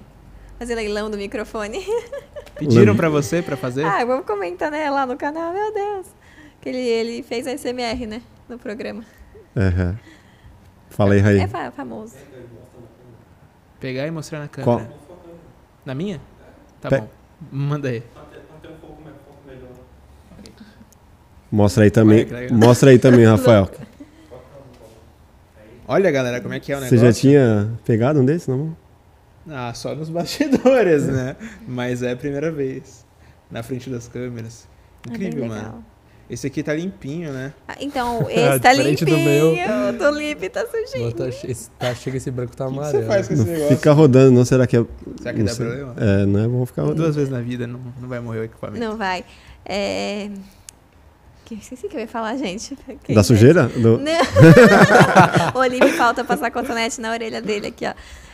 fazer leilão do microfone. Pediram pra você pra fazer? Ah, vamos comentar, né, lá no canal. Meu Deus. Que ele, ele fez a SMR, né, no programa. Aham. Fala aí, Raí. É fa- famoso. Pegar e mostrar na Qual? câmera. Na minha? Tá Pe- bom. Manda aí. Mostra aí também. Mostra aí também, Rafael. Olha, galera, como é que é o Você negócio. já tinha pegado um desses na mão? Ah, só nos bastidores, né? Mas é a primeira vez. Na frente das câmeras. É Incrível, legal. mano. Esse aqui tá limpinho, né? Ah, então, esse tá Diferente do limpinho. meu. O do Lipe tá sujinho. Bota- esse, tá, chega esse branco tá O que que amarelo. você faz com esse negócio? fica rodando, não? Será que é. Será que não dá sei. problema? É, não é bom ficar rodando. Duas vezes na vida não, não vai morrer o equipamento. Não vai. É... Que, esqueci que eu ia falar, gente. Quem Da é? sujeira? Do- Não. o Olívio falta passar cotonete na orelha dele aqui, ó.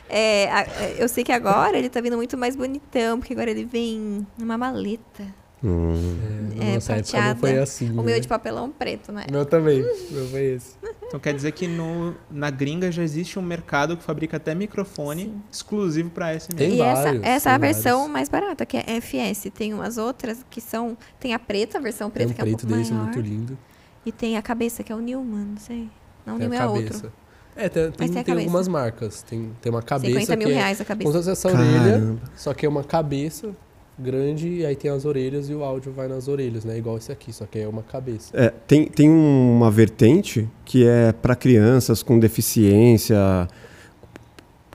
É, a- é, eu sei que agora ele tá vindo muito mais bonitão, porque agora ele vem numa maleta. Hum. É, É, nossa época não prateada. foi assim. O né? meu é de papelão preto, né? Meu também. Meu foi esse. Então quer dizer que no, na gringa já existe um mercado que fabrica até microfone Sim. exclusivo pra SMR. Tem e essa, vários, essa é a tem versão vários. mais barata, que é FS. Tem umas outras que são. Tem a preta, a versão Tem preta, um que é um preto pouco desse maior. muito lindo. E tem a cabeça, que é o Newman, não sei. Não, o Tem a Newman é outro. É, tem, tem, tem tem algumas marcas. Tem, tem uma cabeça 50 mil que reais a é como cabeça. se fosse essa orelha, Caramba. só que é uma cabeça grande e aí tem as orelhas e o áudio vai nas orelhas, né? Igual esse aqui, só que é uma cabeça. É, tem, tem uma vertente que é para crianças com deficiência,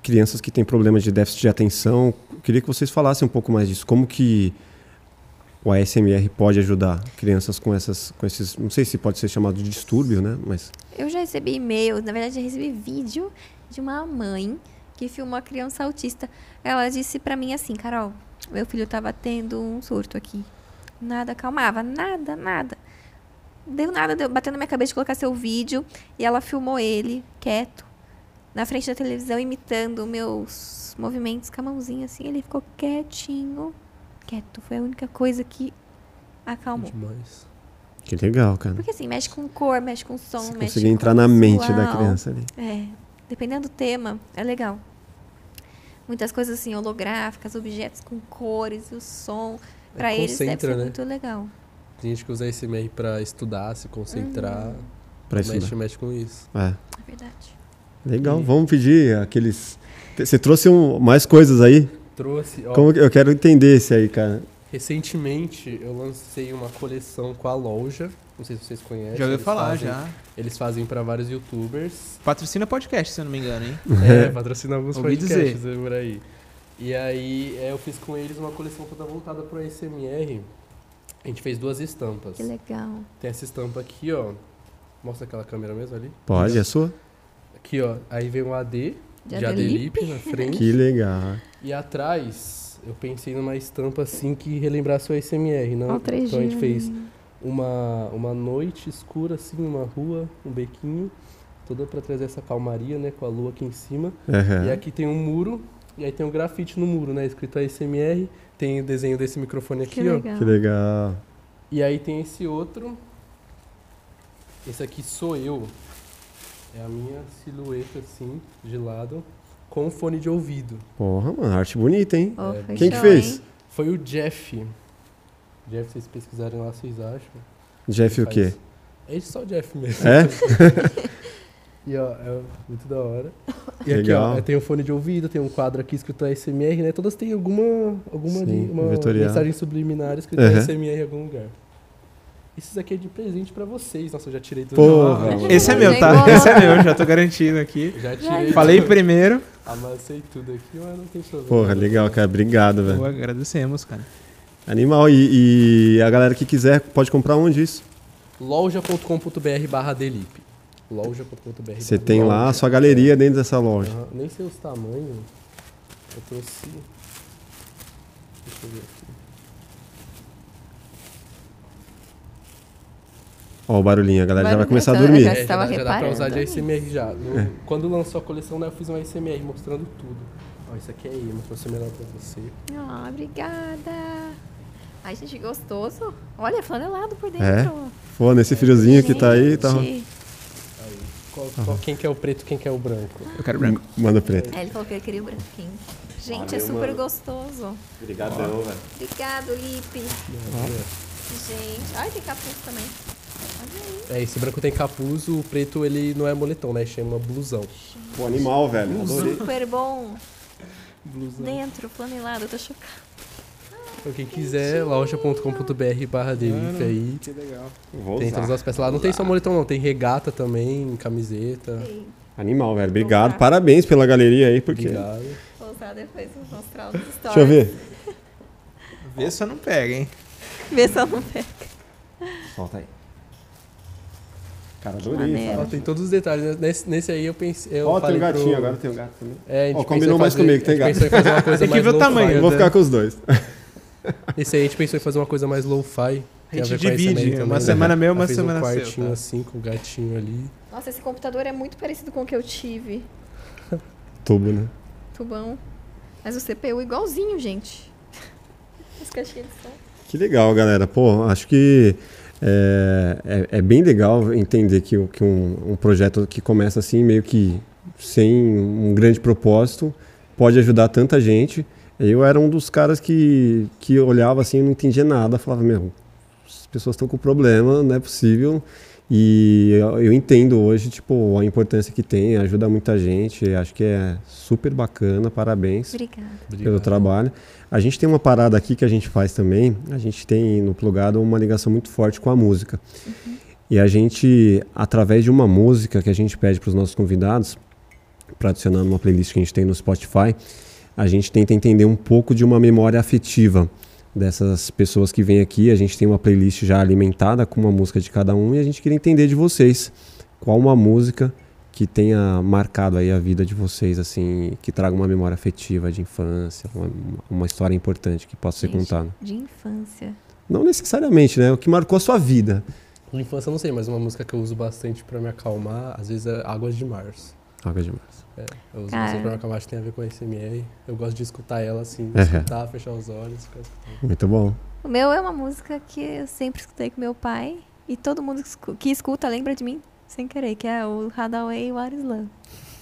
crianças que têm problemas de déficit de atenção. Eu queria que vocês falassem um pouco mais disso. Como que o ASMR pode ajudar crianças com essas, com esses, não sei se pode ser chamado de distúrbio, né? Mas Eu já recebi e-mail, na verdade, eu recebi vídeo de uma mãe que filmou a criança autista. Ela disse pra mim assim, Carol, meu filho tava tendo um surto aqui. Nada acalmava, nada, nada. Deu nada, deu, bateu na minha cabeça de colocar seu vídeo e ela filmou ele, quieto, na frente da televisão, imitando meus movimentos com a mãozinha assim. Ele ficou quietinho, quieto. Foi a única coisa que acalmou. Demais. que legal, cara. Porque assim, mexe com cor, mexe com som, Você mexe conseguir com entrar na mente da criança ali. É, dependendo do tema, é legal. Muitas coisas assim, holográficas, objetos com cores, o som. Pra É, eles deve ser né? muito legal. Tem gente que usa SMR pra estudar, se concentrar. Pra mexe, estudar. mexe com isso. É. É verdade. Legal, vamos pedir aqueles. Você trouxe um- mais coisas aí? Trouxe, ó, Como que- eu quero entender esse aí, cara. Recentemente eu lancei uma coleção com a loja. Não sei se vocês conhecem. Já ouviu eles falar, fazem- já. Eles fazem pra vários youtubers. Patrocina podcast, se eu não me engano, hein? É, patrocina alguns Ouvi podcasts aí por aí. E aí é, eu fiz com eles uma coleção toda voltada pro ASMR. A gente fez duas estampas. Que legal. Tem essa estampa aqui, ó. Mostra aquela câmera mesmo ali. Pode, é sua? Aqui, ó. Aí vem um AD De de Adelip. Adelip na frente. Que legal. E atrás, eu pensei numa estampa assim que relembrasse o ASMR, não? 3G. Então a gente fez uma, uma noite escura, assim, uma rua, um bequinho. toda pra trazer essa calmaria, né? Com a lua aqui em cima. Aham. E aqui tem um muro, e aí tem um grafite no muro, né? Escrito ASMR, tem o desenho desse microfone aqui, Que ó. legal. Que legal. E aí tem esse outro. Esse aqui sou eu. É a minha silhueta, assim, de lado, com fone de ouvido. Porra, mano, arte bonita, hein? Oh, É, Quem que fez? hein? Foi o Jeff. Jeff, vocês pesquisarem lá, vocês acham. Jeff o quê? É só o Jeff mesmo. É? E ó, é muito da hora. E Legal. aqui, ó, tem um fone de ouvido, tem um quadro aqui escrito ASMR, né? Todas têm alguma, alguma Sim, de- uma vetorial. mensagem subliminar escrita Uhum. ASMR em algum lugar. Esses aqui é de presente pra vocês. Nossa, eu já tirei tudo. Porra, mano. Esse é meu, tá? Esse é meu, já tô garantido aqui. Já tirei. Falei tudo. primeiro. Amassei tudo aqui, mas não tem problema. Porra, legal, cara. Obrigado, velho. Pô, agradecemos, cara. Animal. E, e a galera que quiser pode comprar onde isso? loja.com.br barra Delip. Loja.com.br Você tem lá a sua galeria dentro dessa loja. Nem sei os tamanhos. Eu trouxe. Deixa eu ver aqui. Ó, o barulhinho, a galera já vai começar a tá, dormir. já- É, já, estava dá, já dá pra usar de ASMR já. No- É. Quando lançou a coleção, né, eu fiz um ASMR mostrando tudo. Ó, isso aqui é imã, trouxe melhor pra você. Ah, obrigada. Ai, gente, gostoso. Olha, flanelado por dentro. É? Pô, nesse friozinho que tá aí, tá. Gente. Aí. Qual- qual- quem que é o preto, quem que é o branco? Eu quero branco. Manda preto. É, ele falou que ele queria o branquinho. Gente, é Valeu, super mano. gostoso. Obrigadão, velho. Obrigado, Lipe. Gente. Ai, tem capuz também. É, esse branco tem capuz, o preto ele não é moletom, né? Chama blusão. Pô, animal, velho. Adorei. Super bom. Blusão. Dentro, flanelado, eu tô chocada. Então, quem quiser, loja.com.br barra Delip aí. Que legal. Vou Tem usar. todas as peças lá. Não tem só moletom, não. Tem regata também, camiseta. Ei, Animal, velho. Obrigado. Parabéns pela galeria aí, porque. Obrigado. Vou usar depois, vou mostrar os stories. Deixa eu ver. Vê se eu não pega, hein? Vê se eu não pego. Solta aí. Cara, adorei. Ó, tem todos os detalhes. né? Nesse, nesse aí eu pensei. Eu Ó, tem falei um gatinho, pro- agora tem um gato também. É, a gente Ó, pensou combinou mais fazer- comigo, tem a gato. Tem que ver o tamanho, Eu vou né? ficar com os dois. Esse aí a gente pensou em fazer uma coisa mais low-fi. A gente com divide. ASMR Uma também, semana né? meu, uma semana um seu, quartinho tá? assim, com o gatinho ali. Nossa, esse computador é muito parecido com o que eu tive. Tubo, né? Tubão. Mas o CPU igualzinho, gente. As caixinhas de som. Que legal, galera. Pô, acho que é, é, é bem legal entender que, que um, um projeto que começa assim, meio que sem um grande propósito, pode ajudar tanta gente. Eu era um dos caras que, que olhava assim e não entendia nada. Falava, meu, as pessoas estão com problema, não é possível. E eu, eu entendo hoje, tipo, a importância que tem, ajuda muita gente. Acho que é super bacana, parabéns Obrigada. pelo Obrigado. trabalho. A gente tem uma parada aqui que a gente faz também. A gente tem no plugado uma ligação muito forte com a música. E a gente, através de uma música que a gente pede para os nossos convidados, para adicionar numa playlist que a gente tem no Spotify, a gente tenta entender um pouco de uma memória afetiva dessas pessoas que vêm aqui. A gente tem uma playlist já alimentada com uma música de cada um e a gente queria entender de vocês qual uma música que tenha marcado aí a vida de vocês, assim, que traga uma memória afetiva de infância, uma, uma história importante que possa ser contada. De infância. Não necessariamente, né? O que marcou a sua vida. Na infância eu não sei, mas uma música que eu uso bastante pra me acalmar, às vezes é Águas de Março. Água de março. É, eu uso Cara. bastante pra que tem a ver com a SMR. Eu gosto de escutar ela assim, Uhum. escutar, fechar os olhos, ficar escutando. Muito bom. O meu é uma música que eu sempre escutei com meu pai. E todo mundo que escu- que escuta lembra de mim, sem querer, que é o Hadaway What is Love.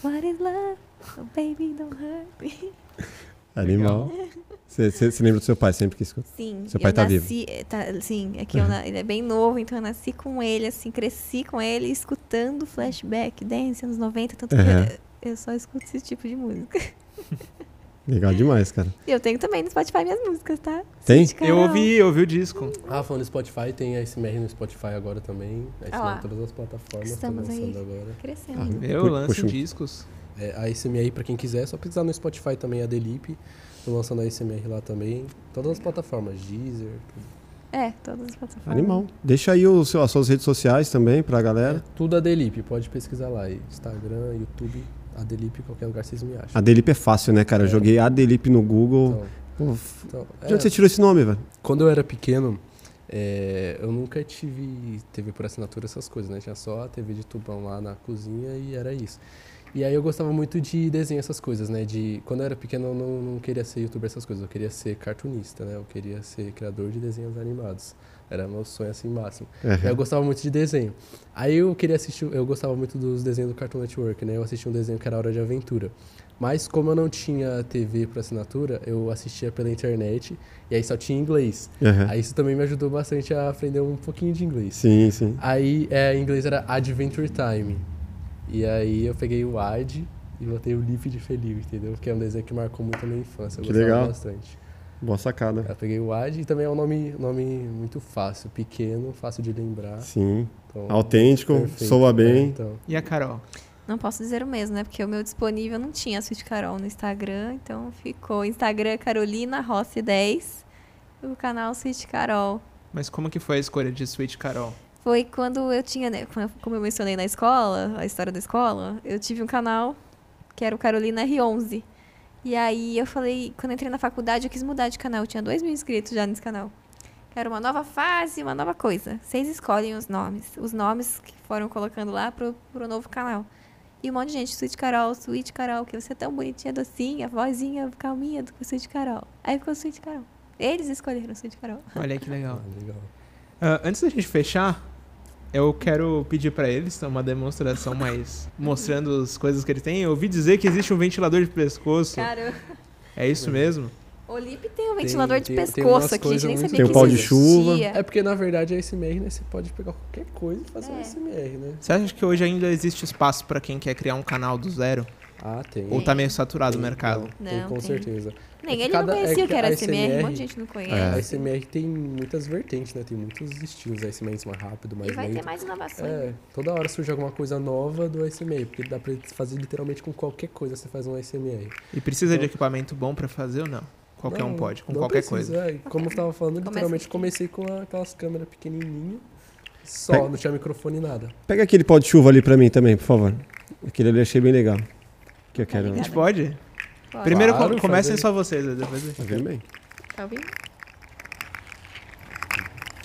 What is love? Oh, baby, don't hurt me. Animal. Você lembra do seu pai sempre que escuta? Sim, Seu pai eu tá vivo. nasci, eh, tá, sim, é que eu na- ele é bem novo, então eu nasci com ele, assim, cresci com ele, escutando flashback, dance, anos 90, tanto Aham. que eu, só escuto esse tipo de música. Legal demais, cara. E eu tenho também no Spotify minhas músicas, tá? Tem? Eu ouvi, eu ouvi o disco. Ah, falando do Spotify, tem a SMR no Spotify agora também. A SMR lá. em todas as plataformas. tá Estamos aí. lançando agora. Crescendo. Ah, Eu lanço puxa discos. É, a SMR, pra quem quiser, é só pesquisar no Spotify também, a Delip. Tô lançando a SMR lá também. Todas as plataformas, Deezer. tudo. É, todas as plataformas. Animal. Deixa aí o seu, as suas redes sociais também pra galera. Tudo a Delip, pode pesquisar lá. Instagram, YouTube, a Delip, qualquer lugar vocês me acham. A Delip é fácil, né, cara? Eu É. joguei a Delip no Google. Então, Pô, então, de é, onde você tirou esse nome, velho? Quando eu era pequeno, É, eu nunca tive TV por assinatura, essas coisas, né? Tinha só a TV de tubão lá na cozinha e era isso. E aí eu gostava muito de desenho, essas coisas, né? De, quando eu era pequeno eu não, não queria ser youtuber, essas coisas. Eu queria ser cartunista, né? Eu queria ser criador de desenhos animados. Era meu sonho, assim, máximo. Aham. Eu gostava muito de desenho. Aí eu queria assistir, eu gostava muito dos desenhos do Cartoon Network, né? Eu assistia um desenho que era Hora de Aventura. Mas como eu não tinha TV por assinatura, eu assistia pela internet e aí só tinha inglês. Aham. Aí isso também me ajudou bastante a aprender um pouquinho de inglês. Sim, sim. Aí é, em inglês era Adventure Time. E aí eu peguei o Ad e botei o Leaf de Feliu, entendeu? Que é um desenho que marcou muito a minha infância. Eu Que legal. bastante. Boa sacada. Eu peguei o Ad e também é um nome, nome muito fácil, pequeno, fácil de lembrar. Sim. Então, Autêntico, perfeito. soa É, bem. então. E a Carol? Não posso dizer o mesmo, né? Porque o meu disponível não tinha Sweet Carol no Instagram, então ficou Instagram Carolina Rossi 10 e o canal Sweet Carol. Mas como que foi a escolha de Sweet Carol? Foi quando eu tinha, né, como eu mencionei na escola, a história da escola, eu tive um canal que era o Carolina R11. E aí eu falei, quando eu entrei na faculdade, eu quis mudar de canal. Eu tinha 2 mil inscritos já nesse canal. Era uma nova fase, uma nova coisa. Vocês escolhem os nomes. Os nomes que foram colocando lá pro, pro novo canal. E um monte de gente, Sweet Carol, Sweet Carol, que você é tão bonitinha, docinha, vozinha, calminha do que Sweet Carol. Aí ficou Sweet Carol. Eles escolheram Sweet Carol. Olha que legal. Ah, legal. Ah, antes da gente fechar, eu quero pedir pra eles uma demonstração mais mostrando as coisas que eles têm. Eu ouvi dizer que existe um ventilador de pescoço. Cara, É isso mesmo? o Lipe tem um ventilador de tem- tem pescoço umas aqui, a gente nem sabia Tem que o pau de chuva. É porque, na verdade, a SMR, né? Você pode pegar qualquer coisa e fazer um É. SMR, né? Você acha que hoje ainda existe espaço pra quem quer criar um canal do zero? Ah, tem. Ou tá meio saturado o Tem, mercado? Não, tem com tem. certeza. Nem É ele cada- não conhecia é o que era a SMR, um monte de gente não A conhece. SMR tem muitas vertentes, né? Tem muitos estilos. A SMR mais rápido, mais E vai ter lento. mais inovações. É, toda hora surge alguma coisa nova do SMR, porque dá pra fazer literalmente com qualquer coisa você faz um SMR. E precisa de Então- equipamento bom pra fazer ou não? Qualquer um Não, pode, com qualquer precisa, coisa. é. Como eu tava falando, Começa literalmente comecei com aquelas câmeras pequenininhas, só, Pega- não tinha microfone nada. Pega aquele pó de chuva ali pra mim também, por favor. Aquele ali eu achei bem legal. Que eu quero. A gente pode? Pode. Primeiro Claro, co- comecem só vocês, aí depois Tá vendo bem? Tá ouvindo?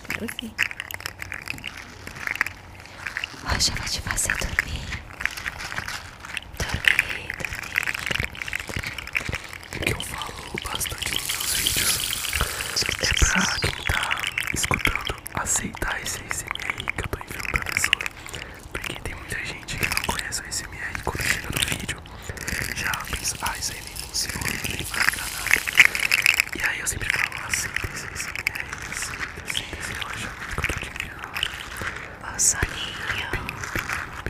Quero sim. Hoje eu vou te fazer. Dormir, O que eu falo bastante nos meus vídeos é pra quem tá escutando aceitar esse SMR que eu tô enviando pra pessoa. Porque tem muita gente que não conhece o SMR e quando chega no vídeo já pensa, ah, isso aí nem funciona, nem vai dar nada. E aí eu sempre falo, aceita esse SMR, aceita, aceita esse relaxamento que eu tô te enviando. O soninho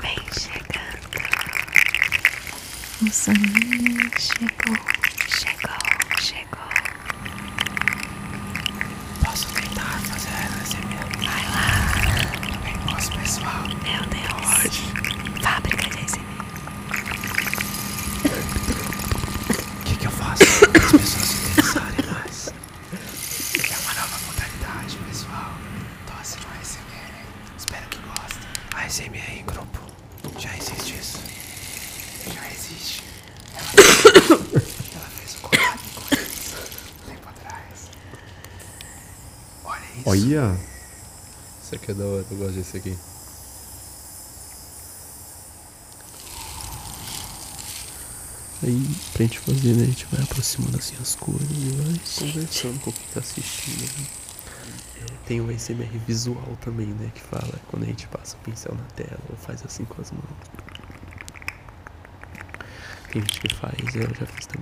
vem chegando. O soninho chegou, chegou, chegou. Posso tentar fazer a SMR? Vai lá. Também posso, pessoal. Meu Deus. Pode. Fábrica de SMR. O que, que eu faço para as pessoas se interessarem mais? É uma nova modalidade, pessoal. Tosse no ASMR. Espero que gostem. ASMR em grupo. Já existe isso? Já existe. Ela, ela fez um collab com eles um tempo atrás. Olha isso. Aqui é da hora, eu gosto desse aqui. Aí, pra gente fazer, né, a gente vai aproximando assim as cores e vai conversando com quem tá assistindo. né? Tem o SMR visual também, né, que fala quando a gente passa o pincel na tela ou faz assim com as mãos. Tem gente que faz, eu já fiz também.